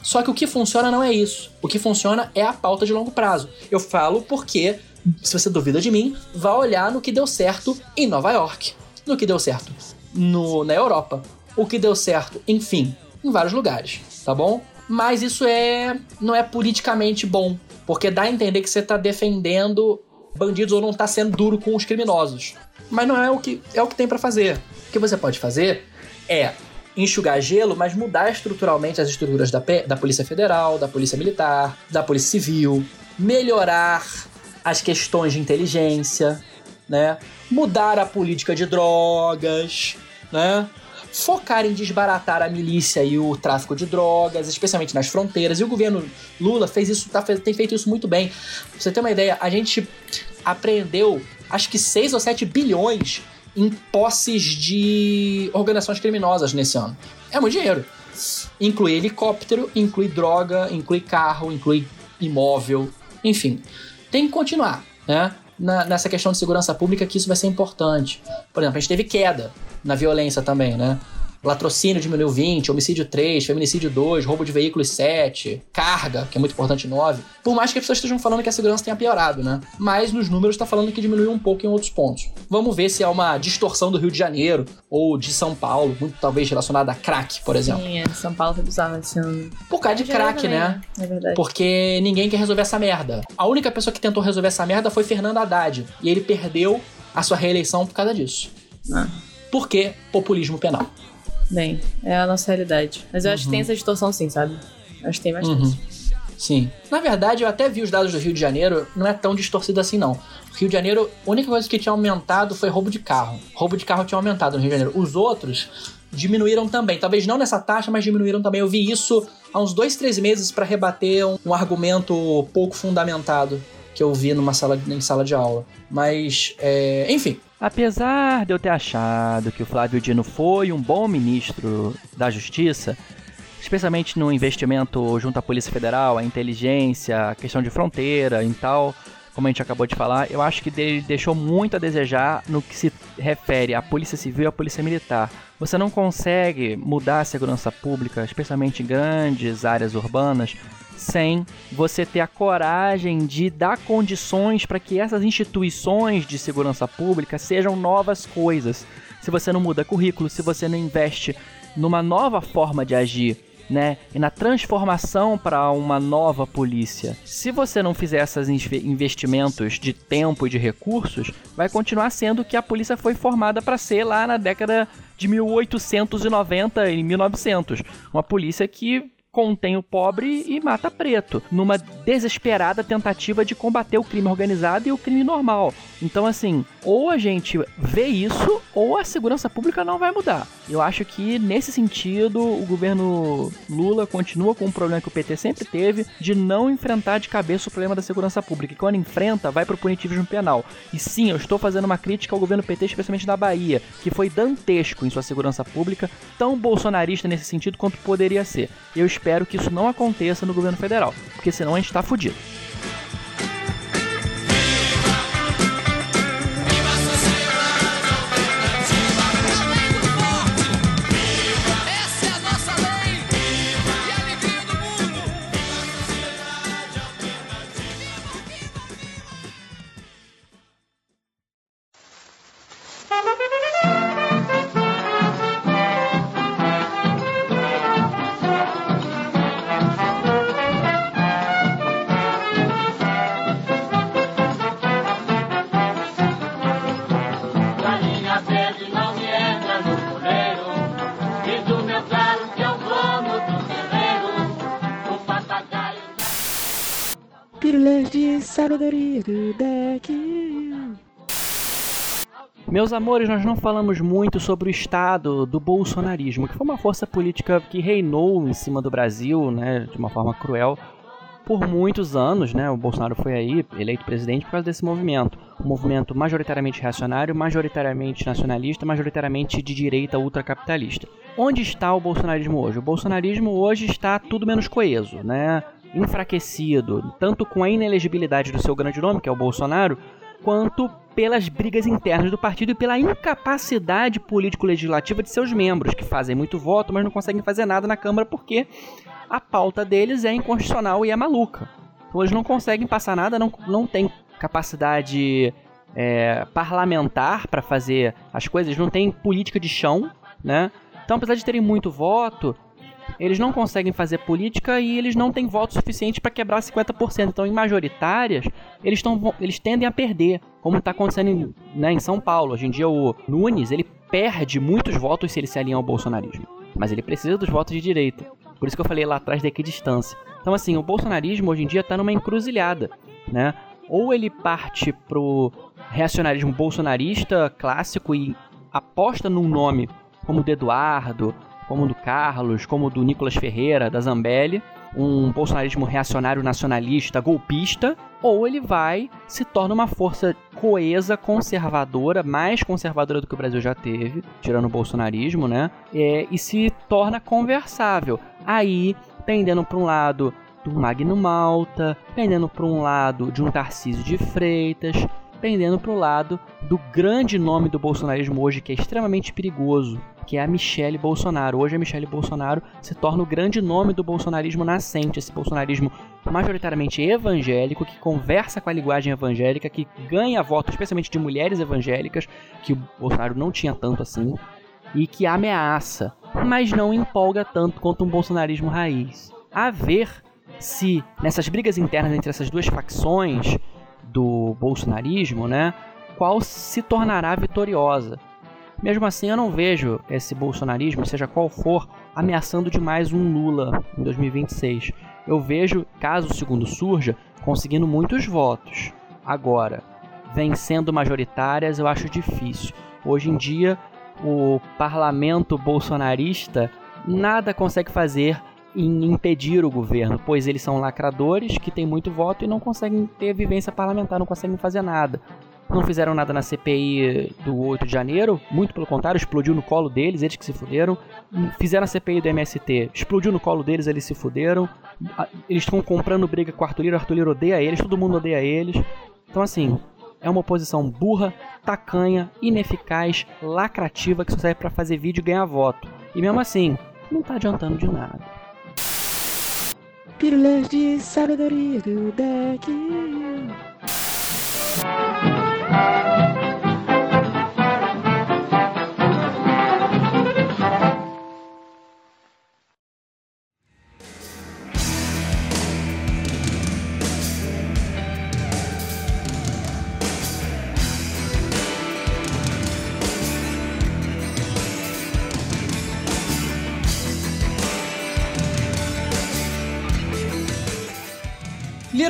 Só que o que funciona não é isso. O que funciona é a pauta de longo prazo. Eu falo porque, se você duvida de mim, vá olhar no que deu certo em Nova York. No que deu certo no, na Europa. O que deu certo, enfim, em vários lugares, tá bom? Mas isso é não é politicamente bom. Porque dá a entender que você tá defendendo bandidos ou não tá sendo duro com os criminosos. Mas não é o que é o que tem pra fazer. O que você pode fazer é enxugar gelo, mas mudar estruturalmente as estruturas da, da Polícia Federal, da Polícia Militar, da Polícia Civil, melhorar as questões de inteligência, né? Mudar a política de drogas, né? Focar em desbaratar a milícia e o tráfico de drogas, especialmente nas fronteiras. E o governo Lula fez isso, tá, tem feito isso muito bem. Pra você ter uma ideia, a gente apreendeu acho que 6 ou 7 bilhões em posses de organizações criminosas nesse ano. É muito dinheiro. Inclui helicóptero, inclui droga, inclui carro, inclui imóvel, enfim. Tem que continuar, né? Na- nessa questão de segurança pública que isso vai ser importante. Por exemplo, a gente teve queda na violência também, né? Latrocínio diminuiu 20, homicídio 3, feminicídio 2, roubo de veículos 7, carga, que é muito importante 9. Por mais que as pessoas estejam falando que a segurança tenha piorado, né? Mas nos números está falando que diminuiu um pouco em outros pontos. Vamos ver se é uma distorção do Rio de Janeiro ou de São Paulo, muito talvez relacionada a crack, por exemplo. Sim, é. São Paulo foi bizarro esse ano. Por causa de crack, também, né? É verdade. Porque ninguém quer resolver essa merda. A única pessoa que tentou resolver essa merda foi Fernando Haddad. E ele perdeu a sua reeleição por causa disso. Ah. Por quê? Populismo penal. Bem, é a nossa realidade. Mas eu acho que tem essa distorção sim, sabe? Acho que tem bastante. Uhum. Sim. Na verdade, eu até vi os dados do Rio de Janeiro, não é tão distorcido assim, não. O Rio de Janeiro, a única coisa que tinha aumentado foi roubo de carro. Roubo de carro tinha aumentado no Rio de Janeiro. Os outros diminuíram também. Talvez não nessa taxa, mas diminuíram também. Eu vi isso há uns dois, três meses para rebater um, um argumento pouco fundamentado que eu vi numa sala, em sala de aula. Mas, é, enfim. Apesar de eu ter achado que o Flávio Dino foi um bom ministro da Justiça, especialmente no investimento junto à Polícia Federal, a inteligência, a questão de fronteira e tal, como a gente acabou de falar, eu acho que ele deixou muito a desejar no que se refere à Polícia Civil e à Polícia Militar. Você não consegue mudar a segurança pública, especialmente em grandes áreas urbanas, sem você ter a coragem de dar condições para que essas instituições de segurança pública sejam novas coisas. Se você não muda currículo, se você não investe numa nova forma de agir, né, e na transformação para uma nova polícia. Se você não fizer esses investimentos de tempo e de recursos, vai continuar sendo o que a polícia foi formada para ser lá na década de 1890 e 1900, uma polícia que contém o pobre e mata preto, numa desesperada tentativa de combater o crime organizado e o crime normal. Então, assim, ou a gente vê isso, ou a segurança pública não vai mudar. Eu acho que, nesse sentido, o governo Lula continua com um problema que o PT sempre teve, de não enfrentar de cabeça o problema da segurança pública. E quando enfrenta, vai pro punitivismo penal. E sim, eu estou fazendo uma crítica ao governo PT, especialmente na Bahia, que foi dantesco em sua segurança pública, tão bolsonarista nesse sentido quanto poderia ser. Eu espero que isso não aconteça no governo federal, porque senão a gente tá fudido. Do deck. Meus amores, nós não falamos muito sobre o estado do bolsonarismo, que foi uma força política que reinou em cima do Brasil, né, de uma forma cruel, por muitos anos, né? O Bolsonaro foi aí eleito presidente por causa desse movimento. Um movimento majoritariamente reacionário, majoritariamente nacionalista, majoritariamente de direita ultracapitalista. Onde está o bolsonarismo hoje? O bolsonarismo hoje está tudo menos coeso, né? Enfraquecido, tanto com a inelegibilidade do seu grande nome, que é o Bolsonaro, quanto pelas brigas internas do partido e pela incapacidade político-legislativa de seus membros, que fazem muito voto, mas não conseguem fazer nada na Câmara porque a pauta deles é inconstitucional e é maluca. Então eles não conseguem passar nada, não, não tem capacidade é, parlamentar para fazer as coisas, não têm política de chão, né? Então, apesar de terem muito voto, eles não conseguem fazer política e eles não têm voto suficiente para quebrar 50%. Então, em majoritárias, eles, tão, eles tendem a perder, como está acontecendo em, né, em São Paulo. Hoje em dia, o Nunes ele perde muitos votos se ele se alinha ao bolsonarismo. Mas ele precisa dos votos de direita. Por isso que eu falei lá atrás da equidistância. Então, assim, o bolsonarismo hoje em dia está numa encruzilhada, né? Ou ele parte pro reacionarismo bolsonarista clássico e aposta num nome como o do Eduardo, como do Carlos, como do Nicolas Ferreira, da Zambelli, um bolsonarismo reacionário nacionalista, golpista, ou ele vai se torna uma força coesa, conservadora, mais conservadora do que o Brasil já teve, tirando o bolsonarismo, né? É, e se torna conversável. Aí, pendendo para um lado do Magno Malta, pendendo para um lado de um Tarcísio de Freitas, pendendo para o lado do grande nome do bolsonarismo hoje, que é extremamente perigoso, que é a Michelle Bolsonaro. Hoje a Michelle Bolsonaro se torna o grande nome do bolsonarismo nascente, esse bolsonarismo majoritariamente evangélico, que conversa com a linguagem evangélica, que ganha voto especialmente de mulheres evangélicas, que o Bolsonaro não tinha tanto assim, e que ameaça, mas não empolga tanto quanto um bolsonarismo raiz. A ver se nessas brigas internas entre essas duas facções do bolsonarismo, né, qual se tornará vitoriosa. Mesmo assim, eu não vejo esse bolsonarismo, seja qual for, ameaçando demais um Lula em 2026. Eu vejo, caso o segundo surja, conseguindo muitos votos. Agora, vencendo majoritárias, eu acho difícil. Hoje em dia, o parlamento bolsonarista nada consegue fazer em impedir o governo, pois eles são lacradores que têm muito voto e não conseguem ter vivência parlamentar, não conseguem fazer nada. Não fizeram nada na CPI do 8 de janeiro, muito pelo contrário, explodiu no colo deles, eles que se fuderam. Fizeram a CPI do MST, explodiu no colo deles, eles se fuderam. Eles estão comprando briga com o Arthur Lira, o Arthur Lira odeia eles, todo mundo odeia eles. Então, assim, é uma oposição burra, tacanha, ineficaz, lacrativa que só serve pra fazer vídeo e ganhar voto. E mesmo assim, não tá adiantando de nada. Pílulas de sabedoria do deck.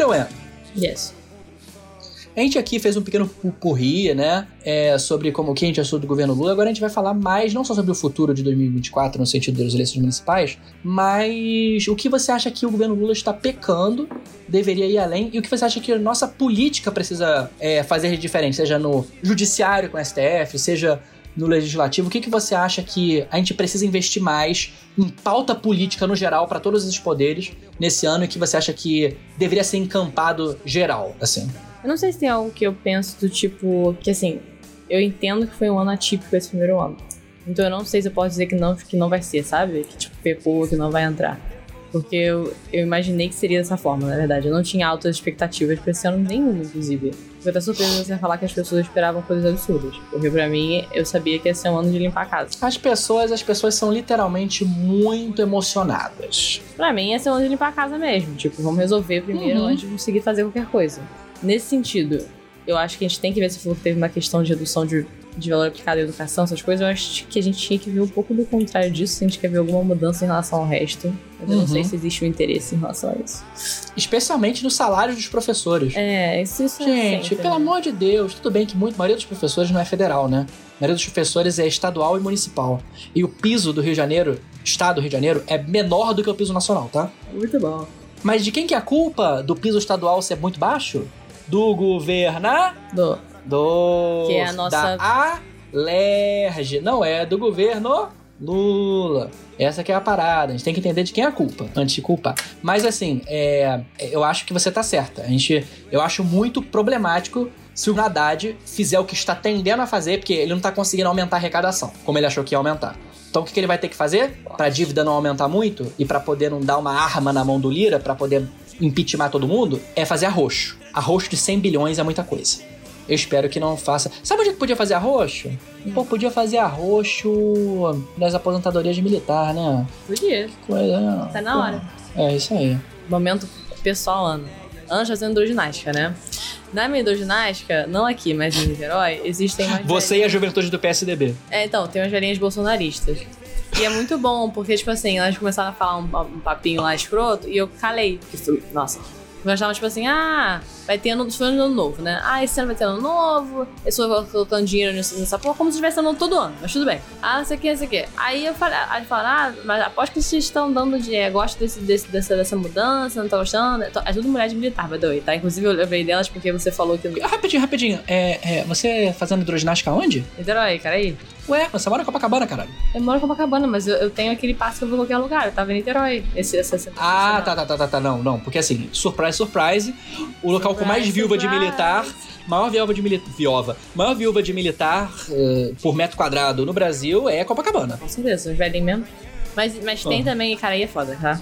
Little Ann, Yes. a gente aqui fez um pequeno pupurri, né? é, sobre como o que a gente achou do governo Lula. Agora a gente vai falar mais, não só sobre o futuro de 2024, no sentido das eleições municipais, mas o que você acha que o governo Lula está pecando, deveria ir além, e o que você acha que a nossa política precisa é, fazer de diferente, seja no judiciário com o STF, seja no legislativo, o que, que você acha que a gente precisa investir mais em pauta política no geral para todos esses poderes nesse ano e que você acha que deveria ser encampado geral, assim? Eu não sei se tem algo que eu penso do tipo. Que assim, eu entendo que foi um ano atípico esse primeiro ano. Então eu não sei se eu posso dizer que não, que não vai ser, sabe? Que tipo, pecou, que não vai entrar. Porque eu, eu imaginei que seria dessa forma, na verdade. Eu não tinha altas expectativas pra esse ano nenhum, inclusive. Fico até surpreso você falar que as pessoas esperavam coisas absurdas. Porque pra mim, eu sabia que ia ser um ano de limpar a casa. As pessoas, as pessoas são literalmente muito emocionadas. Pra mim, ia ser um ano de limpar a casa mesmo. Tipo, vamos resolver primeiro Uhum. antes de conseguir fazer qualquer coisa. Nesse sentido, eu acho que a gente tem que ver se que teve uma questão de redução de de valor aplicado à educação, essas coisas, eu acho que a gente tinha que ver um pouco do contrário disso, se a gente quer ver alguma mudança em relação ao resto. Mas eu não Uhum. sei se existe um interesse em relação a isso. Especialmente no salário dos professores. É, isso, isso é Gente, sempre, pelo né? amor de Deus, tudo bem que muito, a maioria dos professores não é federal, né? A maioria dos professores é estadual e municipal. E o piso do Rio de Janeiro, estado do Rio de Janeiro, é menor do que o piso nacional, tá? Muito bom. Mas de quem que é a culpa do piso estadual ser muito baixo? Do governador. Do. Que é a nossa- Da Alerj. Não é do governo Lula. Essa que é a parada. A gente tem que entender de quem é a culpa antes de culpar. Mas assim, é, eu acho que você tá certa. A gente, eu acho muito problemático se o Haddad fizer o que está tendendo a fazer, porque ele não tá conseguindo aumentar a arrecadação, como ele achou que ia aumentar. Então o que, que ele vai ter que fazer pra dívida não aumentar muito e pra poder não dar uma arma na mão do Lira pra poder impeachment todo mundo? É fazer arroxo. Arroxo de 100 bilhões é muita coisa. Eu espero que não faça. Sabe onde que podia fazer arroxo? Pô, podia fazer arroxo nas aposentadorias de militar, né? Podia. Coisa, né? Tá na hora. É isso aí. Momento pessoal, Ana. Ana fazendo hidroginástica, né? Na minha hidroginástica, não aqui, mas em Niterói, existem umas Você e a juventude do PSDB. É, então, tem umas velhinhas bolsonaristas. E é muito bom, porque, tipo assim, elas começaram a falar um, papinho lá escroto e eu calei. Nossa. Nós estavam tipo assim, ah, vai ter ano, foi ano novo, né? Ah, esse ano vai ter ano novo, eu estou colocando dinheiro nessa, nessa porra, como se tivesse ano todo ano, mas tudo bem. Ah, não sei o que, não sei o que. Aí eu falei, aí falaram, ah, mas aposto que vocês estão dando dinheiro, gosto desse, desse, dessa, dessa mudança, não tá gostando. É tudo mulher de militar, the way, tá? Inclusive eu lembrei delas porque você falou que. Rapidinho, rapidinho. É, é, você fazendo hidroginástica onde? Niterói, cara aí. Ué, você mora em Copacabana, caralho. Eu moro em Copacabana, mas eu, eu tenho aquele passe que eu vou em qualquer lugar. Eu tava em Niterói. Esse, essa, essa Ah, tá, tá, tá, tá, tá. Não, não. Porque assim, surprise, surprise. O local com mais Surprise, viúva de surprise. militar. Maior viúva de militar. Viova. Maior viúva de militar eh, por metro quadrado no Brasil é Copacabana. Com certeza, os velhinhos mesmo. Mas, mas tem Ah. também, cara, aí é foda, tá?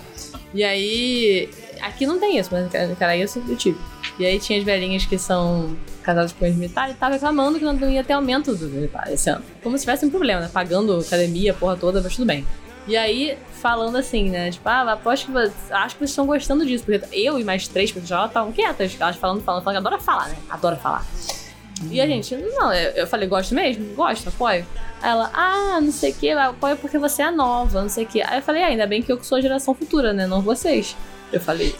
E aí. Aqui não tem isso, mas cara, aí eu sempre tive. E aí tinha as velhinhas que são casadas com os militares e tava reclamando que não ia ter aumento do militar esse ano. Como se tivesse um problema, né? Pagando academia, porra toda, mas tudo bem. E aí, falando assim, né? Tipo, ah, aposto que vocês, acho que vocês estão gostando disso. Porque eu e mais três pessoas já estavam quietas. Elas falando, falando, falando, adora falar, né? Adora falar. E a gente, não, eu, falei, gosto mesmo? Gosto, apoio. Aí ela, ah, não sei o que, apoio porque você é nova, não sei o que. Aí eu falei, ah, ainda bem que eu sou a geração futura, né? Não vocês. Eu falei.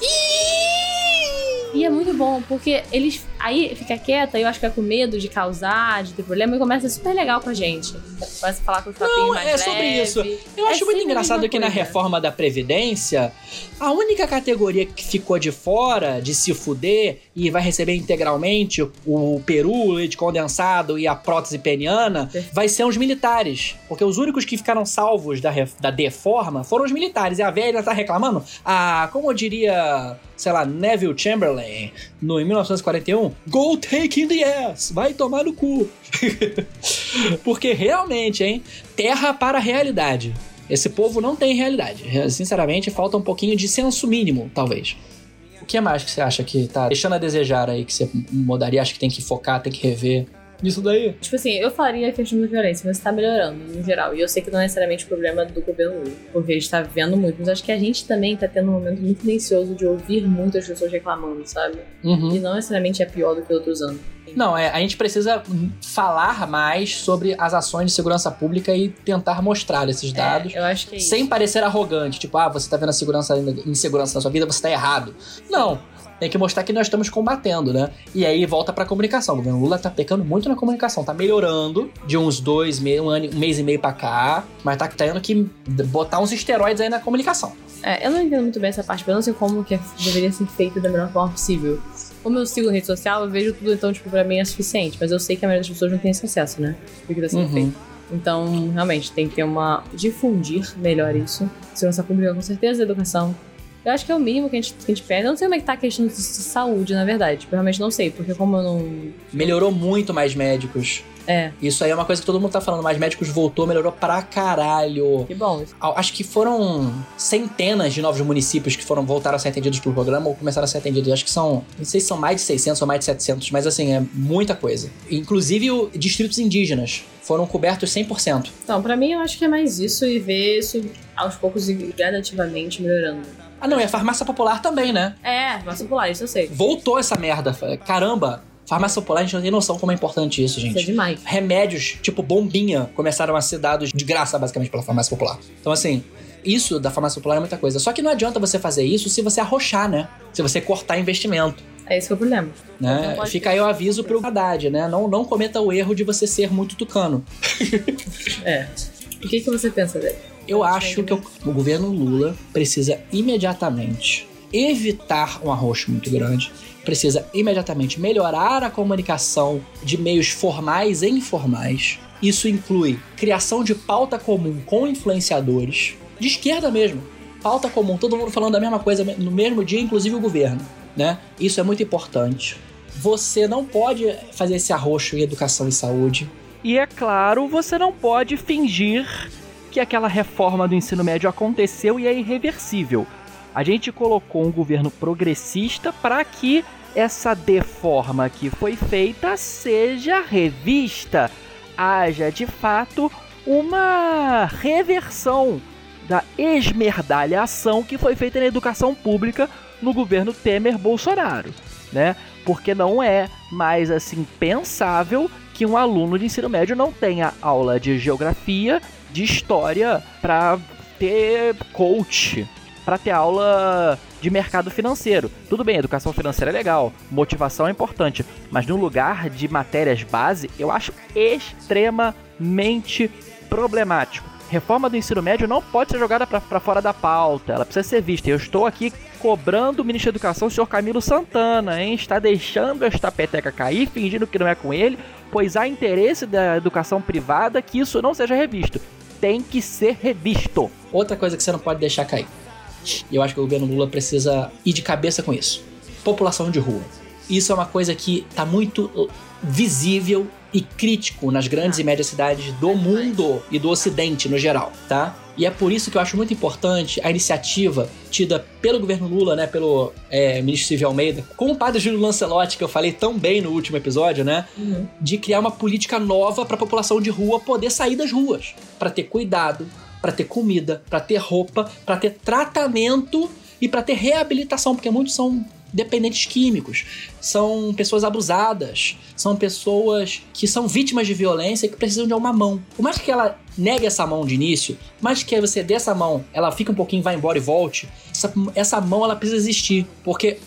E é muito bom, porque eles. Aí fica quieta, eu acho que é com medo de causar, de ter problema, e começa super legal com a gente. Começa a falar com os papinhos Não, mais é sobre leve. isso. Eu É acho muito engraçado que na reforma da Previdência, a única categoria que ficou de fora de se fuder e vai receber integralmente o peru, o leite condensado e a prótese peniana vai ser os militares. Porque os únicos que ficaram salvos da, da deforma foram os militares. E a velha tá reclamando. Ah, como eu diria, sei lá, Neville Chamberlain, no, em 1941, go take in the ass, vai tomar no cu. Porque realmente, hein, terra para a realidade. Esse povo não tem realidade. Sinceramente, falta um pouquinho de senso mínimo, talvez. O que mais que você acha que tá deixando a desejar aí, que você mudaria? Acha que tem que focar, tem que rever? Isso daí? Tipo assim, eu falaria a questão da violência, mas tá melhorando no geral. E eu sei que não é necessariamente problema do governo Lula, porque a gente tá vivendo muito. Mas acho que a gente também tá tendo um momento muito silencioso de ouvir muitas pessoas reclamando, sabe? Uhum. E não necessariamente é pior do que outros anos. Não, é, a gente precisa falar mais sobre as ações de segurança pública e tentar mostrar esses dados. É, eu acho que é isso. Sem parecer arrogante, tipo, ah, você tá vendo a segurança, insegurança na sua vida, você tá errado. Não. Tem que mostrar que nós estamos combatendo, né? E aí volta pra comunicação. O governo Lula tá pecando muito na comunicação. Tá melhorando de uns dois, um, ano, um mês e meio pra cá. Mas tá tendo que botar uns esteroides aí na comunicação. É, eu não entendo muito bem essa parte, eu não sei como que deveria ser feito da melhor forma possível. Como eu sigo rede social, eu vejo tudo, então, tipo, pra mim é suficiente. Mas eu sei que a maioria das pessoas não tem esse acesso, né? Tá sendo Uhum. feito. Então, realmente, tem que ter uma. difundir melhor isso. Segurança pública, com certeza, educação. Eu acho que é o mínimo que a gente, que a gente pede. Eu não sei como é que tá a questão de saúde, na verdade. Tipo, eu realmente não sei, porque como eu não. Melhorou muito mais médicos. É, Isso aí é uma coisa que todo mundo tá falando. Mais médicos voltou, melhorou pra caralho. que bom. Acho que foram centenas de novos municípios que foram voltaram a ser atendidos pelo programa ou começaram a ser atendidos. Acho que são, não sei se são mais de 600 ou mais de 700, mas assim, é muita coisa. Inclusive, o, distritos indígenas foram cobertos 100%. Então, pra mim, eu acho que é mais isso e ver isso aos poucos e gradativamente melhorando. Ah, não, e a farmácia popular também, né? É, mas popular, isso eu sei. Voltou essa merda. Caramba, Farmácia popular, a gente não tem noção como é importante isso, gente. Isso é demais. remédios, tipo bombinha, começaram a ser dados de graça, basicamente, pela farmácia popular. Então, assim, isso da farmácia popular é muita coisa. Só que não adianta você fazer isso se você arrochar, né? Se você cortar investimento. É esse que é o problema. Né? Fica aí o aviso pro Haddad, né? Não, não cometa o erro de você ser muito tucano. É. O que, que você pensa dele? Eu acho que o, o governo Lula precisa imediatamente evitar um arroxo muito grande. Precisa imediatamente melhorar a comunicação de meios formais e informais. Isso inclui criação de pauta comum com influenciadores, de esquerda mesmo. Pauta comum, todo mundo falando a mesma coisa no mesmo dia, inclusive o governo. Né? Isso é muito importante. Você não pode fazer esse arroxo em educação e saúde. E é claro, você não pode fingir que aquela reforma do ensino médio aconteceu e é irreversível. A gente colocou um governo progressista para que essa deforma que foi feita seja revista. Haja de fato uma reversão da esmerdalhação que foi feita na educação pública no governo Temer Bolsonaro, né? Porque não é mais assim pensável que um aluno de ensino médio não tenha aula de geografia, de história para ter coach, para ter aula de mercado financeiro. Tudo bem, educação financeira é legal, motivação é importante, mas no lugar de matérias base, eu acho extremamente problemático. Reforma do ensino médio não pode ser jogada para fora da pauta, ela precisa ser vista. Eu estou aqui cobrando o ministro da Educação, o senhor Camilo Santana, hein? Está deixando esta peteca cair, fingindo que não é com ele, pois há interesse da educação privada que isso não seja revisto. Tem que ser revisto. Outra coisa que você não pode deixar cair. E eu acho que o governo Lula precisa ir de cabeça com isso. População de rua. Isso é uma coisa que está muito visível e crítico nas grandes e médias cidades do mundo e do ocidente no geral, tá? E é por isso que eu acho muito importante a iniciativa tida pelo governo Lula, né, pelo é, ministro Silvio Almeida, com o padre Júlio Lancelotti, que eu falei tão bem no último episódio, né, Uhum. de criar uma política nova para a população de rua poder sair das ruas, para ter cuidado, para ter comida, para ter roupa, para ter tratamento e para ter reabilitação, porque muitos são dependentes químicos, são pessoas abusadas, são pessoas que são vítimas de violência e que precisam de uma mão. Por mais que ela negue essa mão de início, mais que você dê essa mão, ela fica um pouquinho, vai embora e volte, essa, essa mão ela precisa existir, porque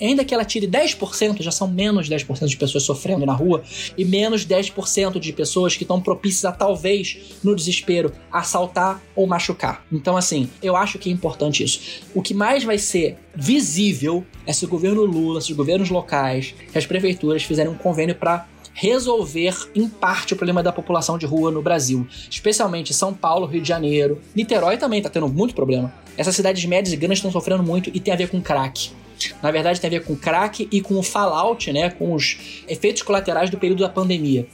ainda que ela tire 10%, já são menos 10% de pessoas sofrendo na rua e menos 10% de pessoas que estão propícias a talvez no desespero assaltar ou machucar. Então assim, eu acho que é importante isso. O que mais vai ser visível é se o governo Lula, se os governos locais, as prefeituras fizerem um convênio para resolver em parte o problema da população de rua no Brasil, especialmente São Paulo, Rio de Janeiro, Niterói também tá tendo muito problema. Essas cidades médias e grandes estão sofrendo muito e tem a ver com crack. Na verdade, tem a ver com crack e com o fallout, né? Com os efeitos colaterais do período da pandemia.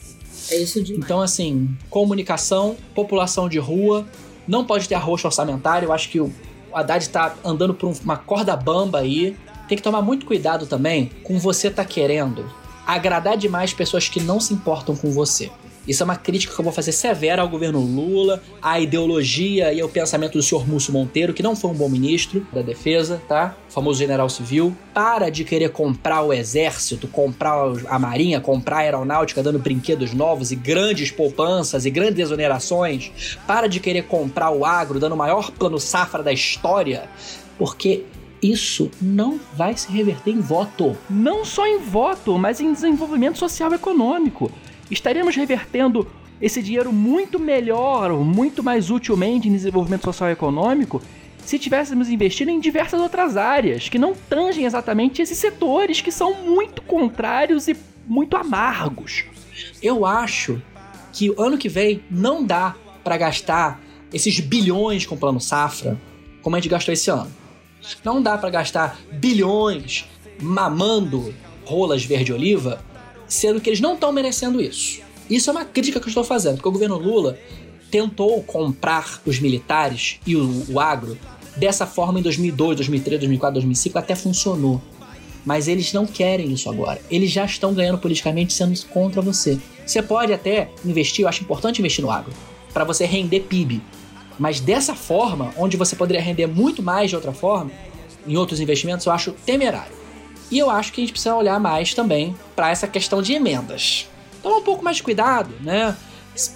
É isso de. Então, assim, comunicação, população de rua, não pode ter arroxo orçamentário. Eu acho que o Haddad tá andando por um- uma corda bamba aí. Tem que tomar muito cuidado também com você tá querendo agradar demais pessoas que não se importam com você. Isso é uma crítica que eu vou fazer severa ao governo Lula, à ideologia e ao pensamento do senhor Múcio Monteiro, que não foi um bom ministro da defesa, tá? O famoso general civil. Para de querer comprar o exército, comprar a marinha, comprar a aeronáutica, dando brinquedos novos e grandes poupanças e grandes exonerações. Para de querer comprar o agro, dando o maior plano safra da história, porque isso não vai se reverter em voto. Não só em voto, mas em desenvolvimento social e econômico. Estaremos revertendo esse dinheiro muito melhor, muito mais utilmente em desenvolvimento social e econômico se tivéssemos investido em diversas outras áreas que não tangem exatamente esses setores que são muito contrários e muito amargos. Eu acho que o ano que vem não dá pra gastar esses bilhões com plano safra como a gente gastou esse ano. Não dá pra gastar bilhões mamando rolas verde-oliva, sendo que eles não estão merecendo isso. Isso é uma crítica que eu estou fazendo, porque o governo Lula tentou comprar os militares e o, o agro dessa forma em 2002, 2003, 2004, 2005, até funcionou. Mas eles não querem isso agora. Eles já estão ganhando politicamente sendo contra você. Você pode até investir, eu acho importante investir no agro, para você render PIB. Mas dessa forma, onde você poderia render muito mais de outra forma, em outros investimentos, eu acho temerário. E eu acho que a gente precisa olhar mais também para essa questão de emendas. Tomar um pouco mais de cuidado, né?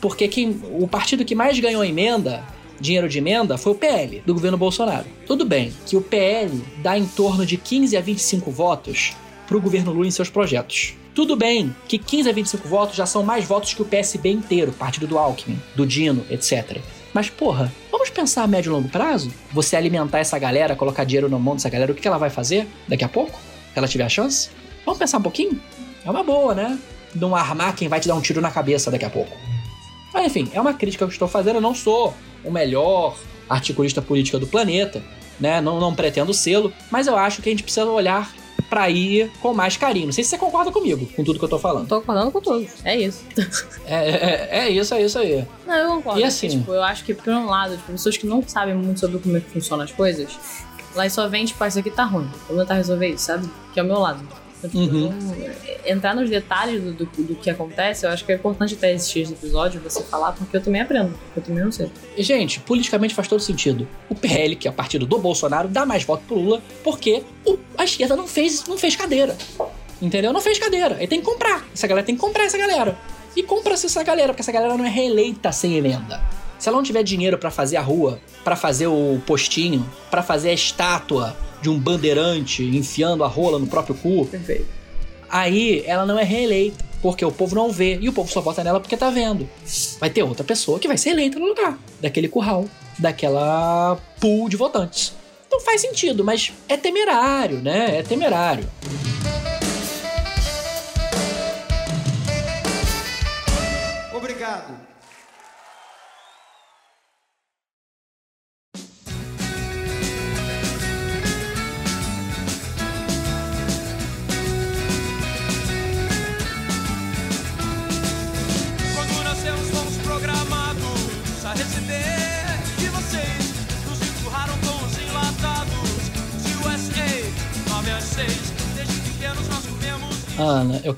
Porque quem, o partido que mais ganhou emenda, dinheiro de emenda, foi o PL, do governo Bolsonaro. Tudo bem que o PL dá em torno de 15 a 25 votos pro governo Lula em seus projetos. Tudo bem que 15 a 25 votos já são mais votos que o PSB inteiro, partido do Alckmin, do Dino, etc. Mas, porra, vamos pensar a médio e longo prazo? Você alimentar essa galera, colocar dinheiro na mão dessa galera, o que ela vai fazer daqui a pouco? Ela tiver a chance? Vamos pensar um pouquinho? É uma boa, né? Não armar quem vai te dar um tiro na cabeça daqui a pouco. Mas enfim, é uma crítica que eu estou fazendo. Eu não sou o melhor articulista política do planeta, né? Não, não pretendo sê-lo, mas eu acho que a gente precisa olhar pra ir com mais carinho. Não sei se você concorda comigo com tudo que eu tô falando. Tô concordando com tudo. É isso. É, é, é isso, é isso aí. Não, eu concordo. E assim? Tipo, eu acho que, por um lado, tipo, pessoas que não sabem muito sobre como é que funcionam as coisas, lá só vem, tipo, ah, isso aqui tá ruim. Vou tentar resolver isso, sabe? Que é o meu lado. Então, tipo, Uhum. não- entrar nos detalhes do, do, do que acontece, eu acho que é importante até existir esse episódio, você falar, porque eu também aprendo. Eu também não sei. Gente, politicamente faz todo sentido. O PL, que é o partido do Bolsonaro, dá mais voto pro Lula porque o- a esquerda não fez, não fez cadeira. Entendeu? Não fez cadeira. Aí tem que comprar. Essa galera tem que comprar essa galera. E compra-se essa galera, porque essa galera não é reeleita sem emenda. Se ela não tiver dinheiro pra fazer a rua, pra fazer o postinho, pra fazer a estátua de um bandeirante enfiando a rola no próprio cu, Perfeito. aí ela não é reeleita, porque o povo não vê e o povo só vota nela porque tá vendo. Vai ter outra pessoa que vai ser eleita no lugar daquele curral, daquela pool de votantes. Então faz sentido, mas é temerário, né? É temerário.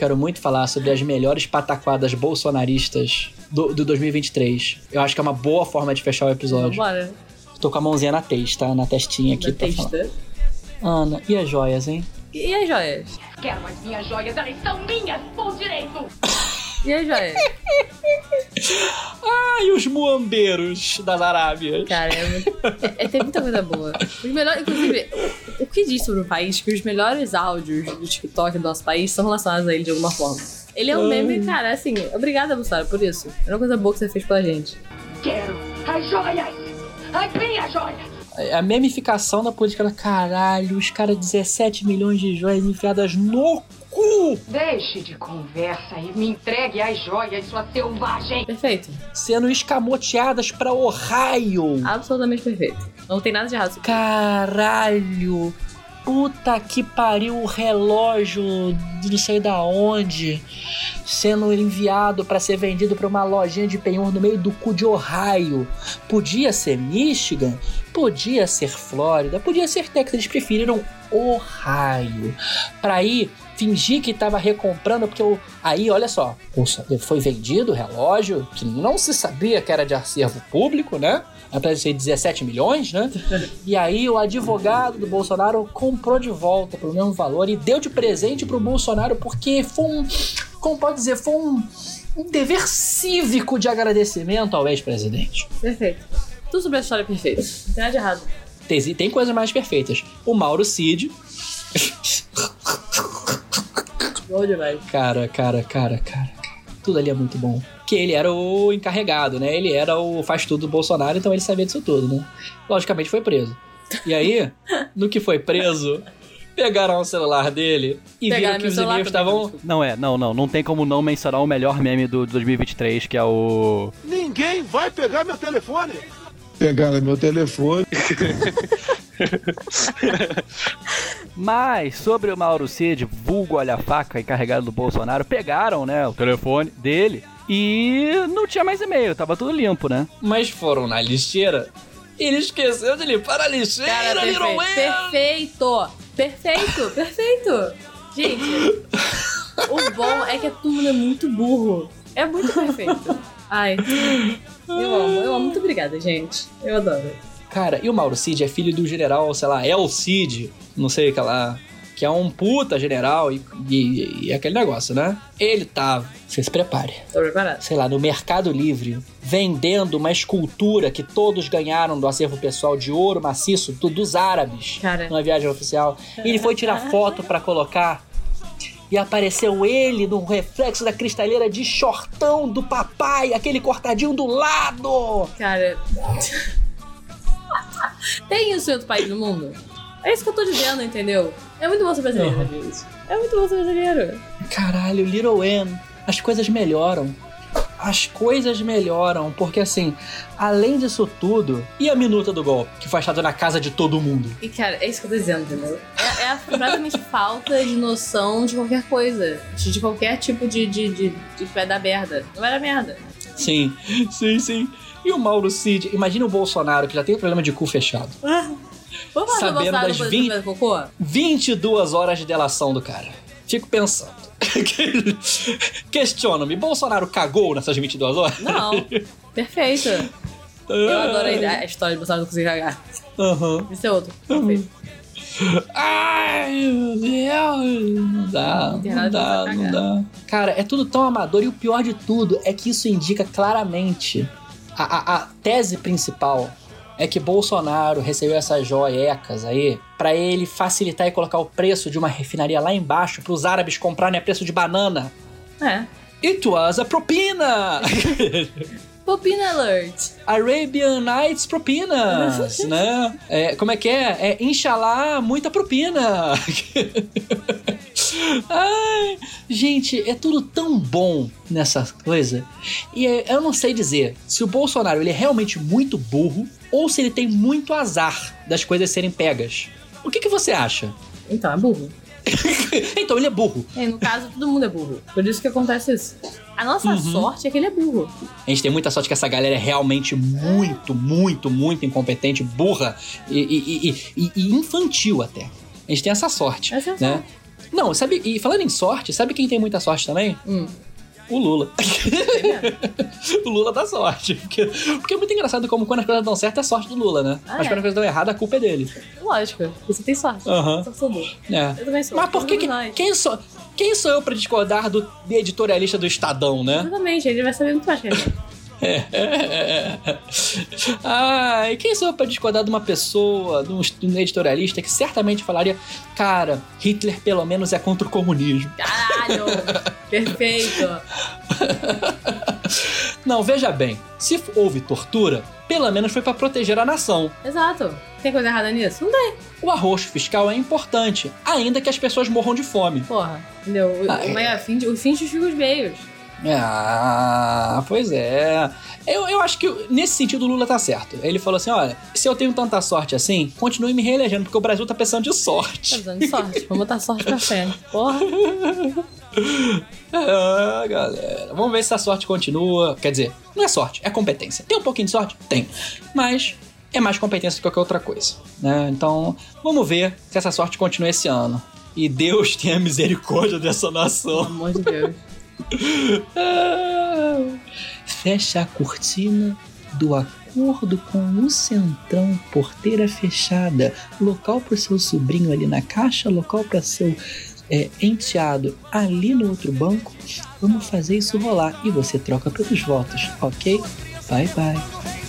Quero muito falar sobre as melhores pataquadas bolsonaristas do, do 2023. Eu acho que é uma boa forma de fechar o episódio. Vambora. Tô com a mãozinha na testa, na testinha aqui Da pra falar. testa. Ana, e as joias, hein? E as joias? Quero as minhas joias, elas são minhas, por direito! E as joias? Ai, os muambeiros das Arábias. Cara, é, muito- é- é- tem muita coisa boa. Os melhores, inclusive, o, o que diz sobre o país que os melhores áudios do TikTok do nosso país são relacionados a ele de alguma forma. Ele é um meme, cara, assim, obrigada, Bolsonaro, por isso. É uma coisa boa que você fez pela gente. Quero as joias! As minhas joias! A memificação da política. Caralho, os caras 17 milhões de joias enfiadas no cu! Deixe de conversa e me entregue as joias, sua selvagem! Perfeito. Sendo escamoteadas pra Ohio. Absolutamente perfeito. Não tem nada de errado. Caralho! Puta que pariu o relógio de não sei da onde sendo enviado pra ser vendido pra uma lojinha de penhor no meio do cu de Ohio. Podia ser Michigan, podia ser Flórida, podia ser Texas. Eles preferiram Ohio pra ir fingir que tava recomprando, porque o- aí, olha só, foi vendido o relógio que não se sabia que era de acervo público, né? Apesar de ser 17 milhões, né? E aí o advogado do Bolsonaro comprou de volta pelo mesmo valor e deu de presente pro Bolsonaro porque foi um, como pode dizer, foi um, um dever cívico de agradecimento ao ex-presidente. Perfeito. Tudo sobre a história é perfeito. Não tem nada de errado. Tem, tem coisas mais perfeitas. O Mauro Cid, Bom demais. cara, cara, cara, cara, tudo ali é muito bom. Que ele era o encarregado, né? Ele era o faz tudo do Bolsonaro, então ele sabia disso tudo, né? Logicamente foi preso. E aí, no que foi preso, pegaram o celular dele e Pegaram viram que os e-mails estavam. Não é, não, não. Não tem como não mencionar o melhor meme do, do 2023, que é o. Ninguém vai pegar meu telefone. Pegaram meu telefone. Mas sobre o Mauro Cid, vulgo olha a faca encarregado do Bolsonaro, pegaram, né, o telefone dele e não tinha mais e-mail, tava tudo limpo, né? mas foram na lixeira. Ele esqueceu de limpar a lixeira, Cara, Little perfeito. Perfeito. Perfeito. Perfeito. Gente, o bom é que todo mundo é muito burro. É muito perfeito. Ai, eu amo, eu amo. Muito obrigada, gente. Eu adoro. Cara, e o Mauro Cid é filho do general, sei lá, El Cid, não sei o que lá. que é um puta general e, e- e aquele negócio, né? Ele tá, você se prepare, Tô preparado. sei lá, no Mercado Livre, vendendo uma escultura que todos ganharam do acervo pessoal de ouro maciço do- dos árabes Cara. numa viagem oficial. E ele foi tirar foto pra colocar. E apareceu ele no reflexo da cristaleira de shortão do papai, aquele cortadinho do lado. Cara. Tem isso em outro país do mundo? É isso que eu tô dizendo, entendeu? É muito bom ser brasileiro, Uhum. É muito bom ser brasileiro. Caralho, Little Anne, as coisas melhoram. As coisas melhoram, porque assim, além disso tudo, e a minuta do golpe, que foi achada na casa de todo mundo? E, cara, é isso que eu tô dizendo, entendeu? É, é a completamente falta de noção de qualquer coisa. De, de qualquer tipo de, de, de, de vai dar merda. Não vai dar merda. Sim, sim, sim. E o Mauro Cid, imagina o Bolsonaro, que já tem problema de cu fechado. Vamos falar do Sabendo das depois 20 do cocô? 22 horas de delação do cara. Fico pensando. Questiono-me, Bolsonaro cagou nessas 22 horas? Não. Perfeito. Eu adoro a, ideia- a história de Bolsonaro não conseguir cagar. Aham. Isso é outro. Perfeito. Ai, meu Deus. Não dá, Não não dá, não dá. Cara, é tudo tão amador e o pior de tudo é que isso indica claramente a, a- a tese principal é que Bolsonaro recebeu essas joiecas aí pra ele facilitar e colocar o preço de uma refinaria lá embaixo pros árabes comprarem a preço de banana. É. It was a propina! Popina Alert. Arabian Nights propinas, né? É, como é que é? É Inshallah, muita propina. Ai, gente, é tudo tão bom nessa coisa. E é- eu não sei dizer se o Bolsonaro ele é realmente muito burro ou se ele tem muito azar das coisas serem pegas. O que, que você acha? Então, é burro. então, ele é burro. É, no caso, todo mundo é burro. Por isso que acontece isso. A nossa Uhum. sorte é que ele é burro. A gente tem muita sorte que essa galera é realmente muito, muito, muito incompetente, burra e, e- e- e- infantil até. A gente tem essa sorte, Essa é né? Não, sabe, e falando em sorte, sabe quem tem muita sorte também? Hum. O Lula. o Lula dá sorte. Porque, porque é muito engraçado como quando as coisas dão certo é sorte do Lula, né? Ah, Mas é? quando as coisas dão errado, a culpa é dele. Lógico. Você tem sorte. Aham. Eu sou. É. Eu também sou. Mas por que, que quem, sou, quem sou eu pra discordar do editorialista do Estadão, né? Exatamente, ele vai saber muito mais que a gente. Ai, quem sou eu pra discordar de uma pessoa, de um editorialista que certamente falaria: Cara, Hitler pelo menos é contra o comunismo. Caralho! Perfeito! Não, veja bem, se houve tortura, pelo menos foi pra proteger a nação. Exato. Tem coisa errada nisso? Não tem. O arroxo fiscal é importante, ainda que as pessoas morram de fome. Porra, entendeu? O, Ah, é, o fim, de- o fim justifica os meios. Ah, pois é. Eu, eu acho que nesse sentido o Lula tá certo. Ele falou assim: olha, se eu tenho tanta sorte assim, continue me reelegendo, porque o Brasil tá precisando de Tá sorte. precisando de sorte. Vamos botar sorte pra frente. Porra. Ah, galera. Vamos ver se a sorte continua. Quer dizer, não é sorte, é competência. Tem um pouquinho de sorte? Tem. Mas é mais competência do que qualquer outra coisa. Né? Então, vamos ver se essa sorte continua esse ano. E Deus tenha misericórdia dessa nação. Pelo amor de Deus. Ah, Fecha a cortina do acordo com o Centrão, porteira fechada, local para o seu sobrinho ali na caixa, local para seu é, enteado ali no outro banco. Vamos fazer isso rolar e você troca pelos votos, ok? Bye bye.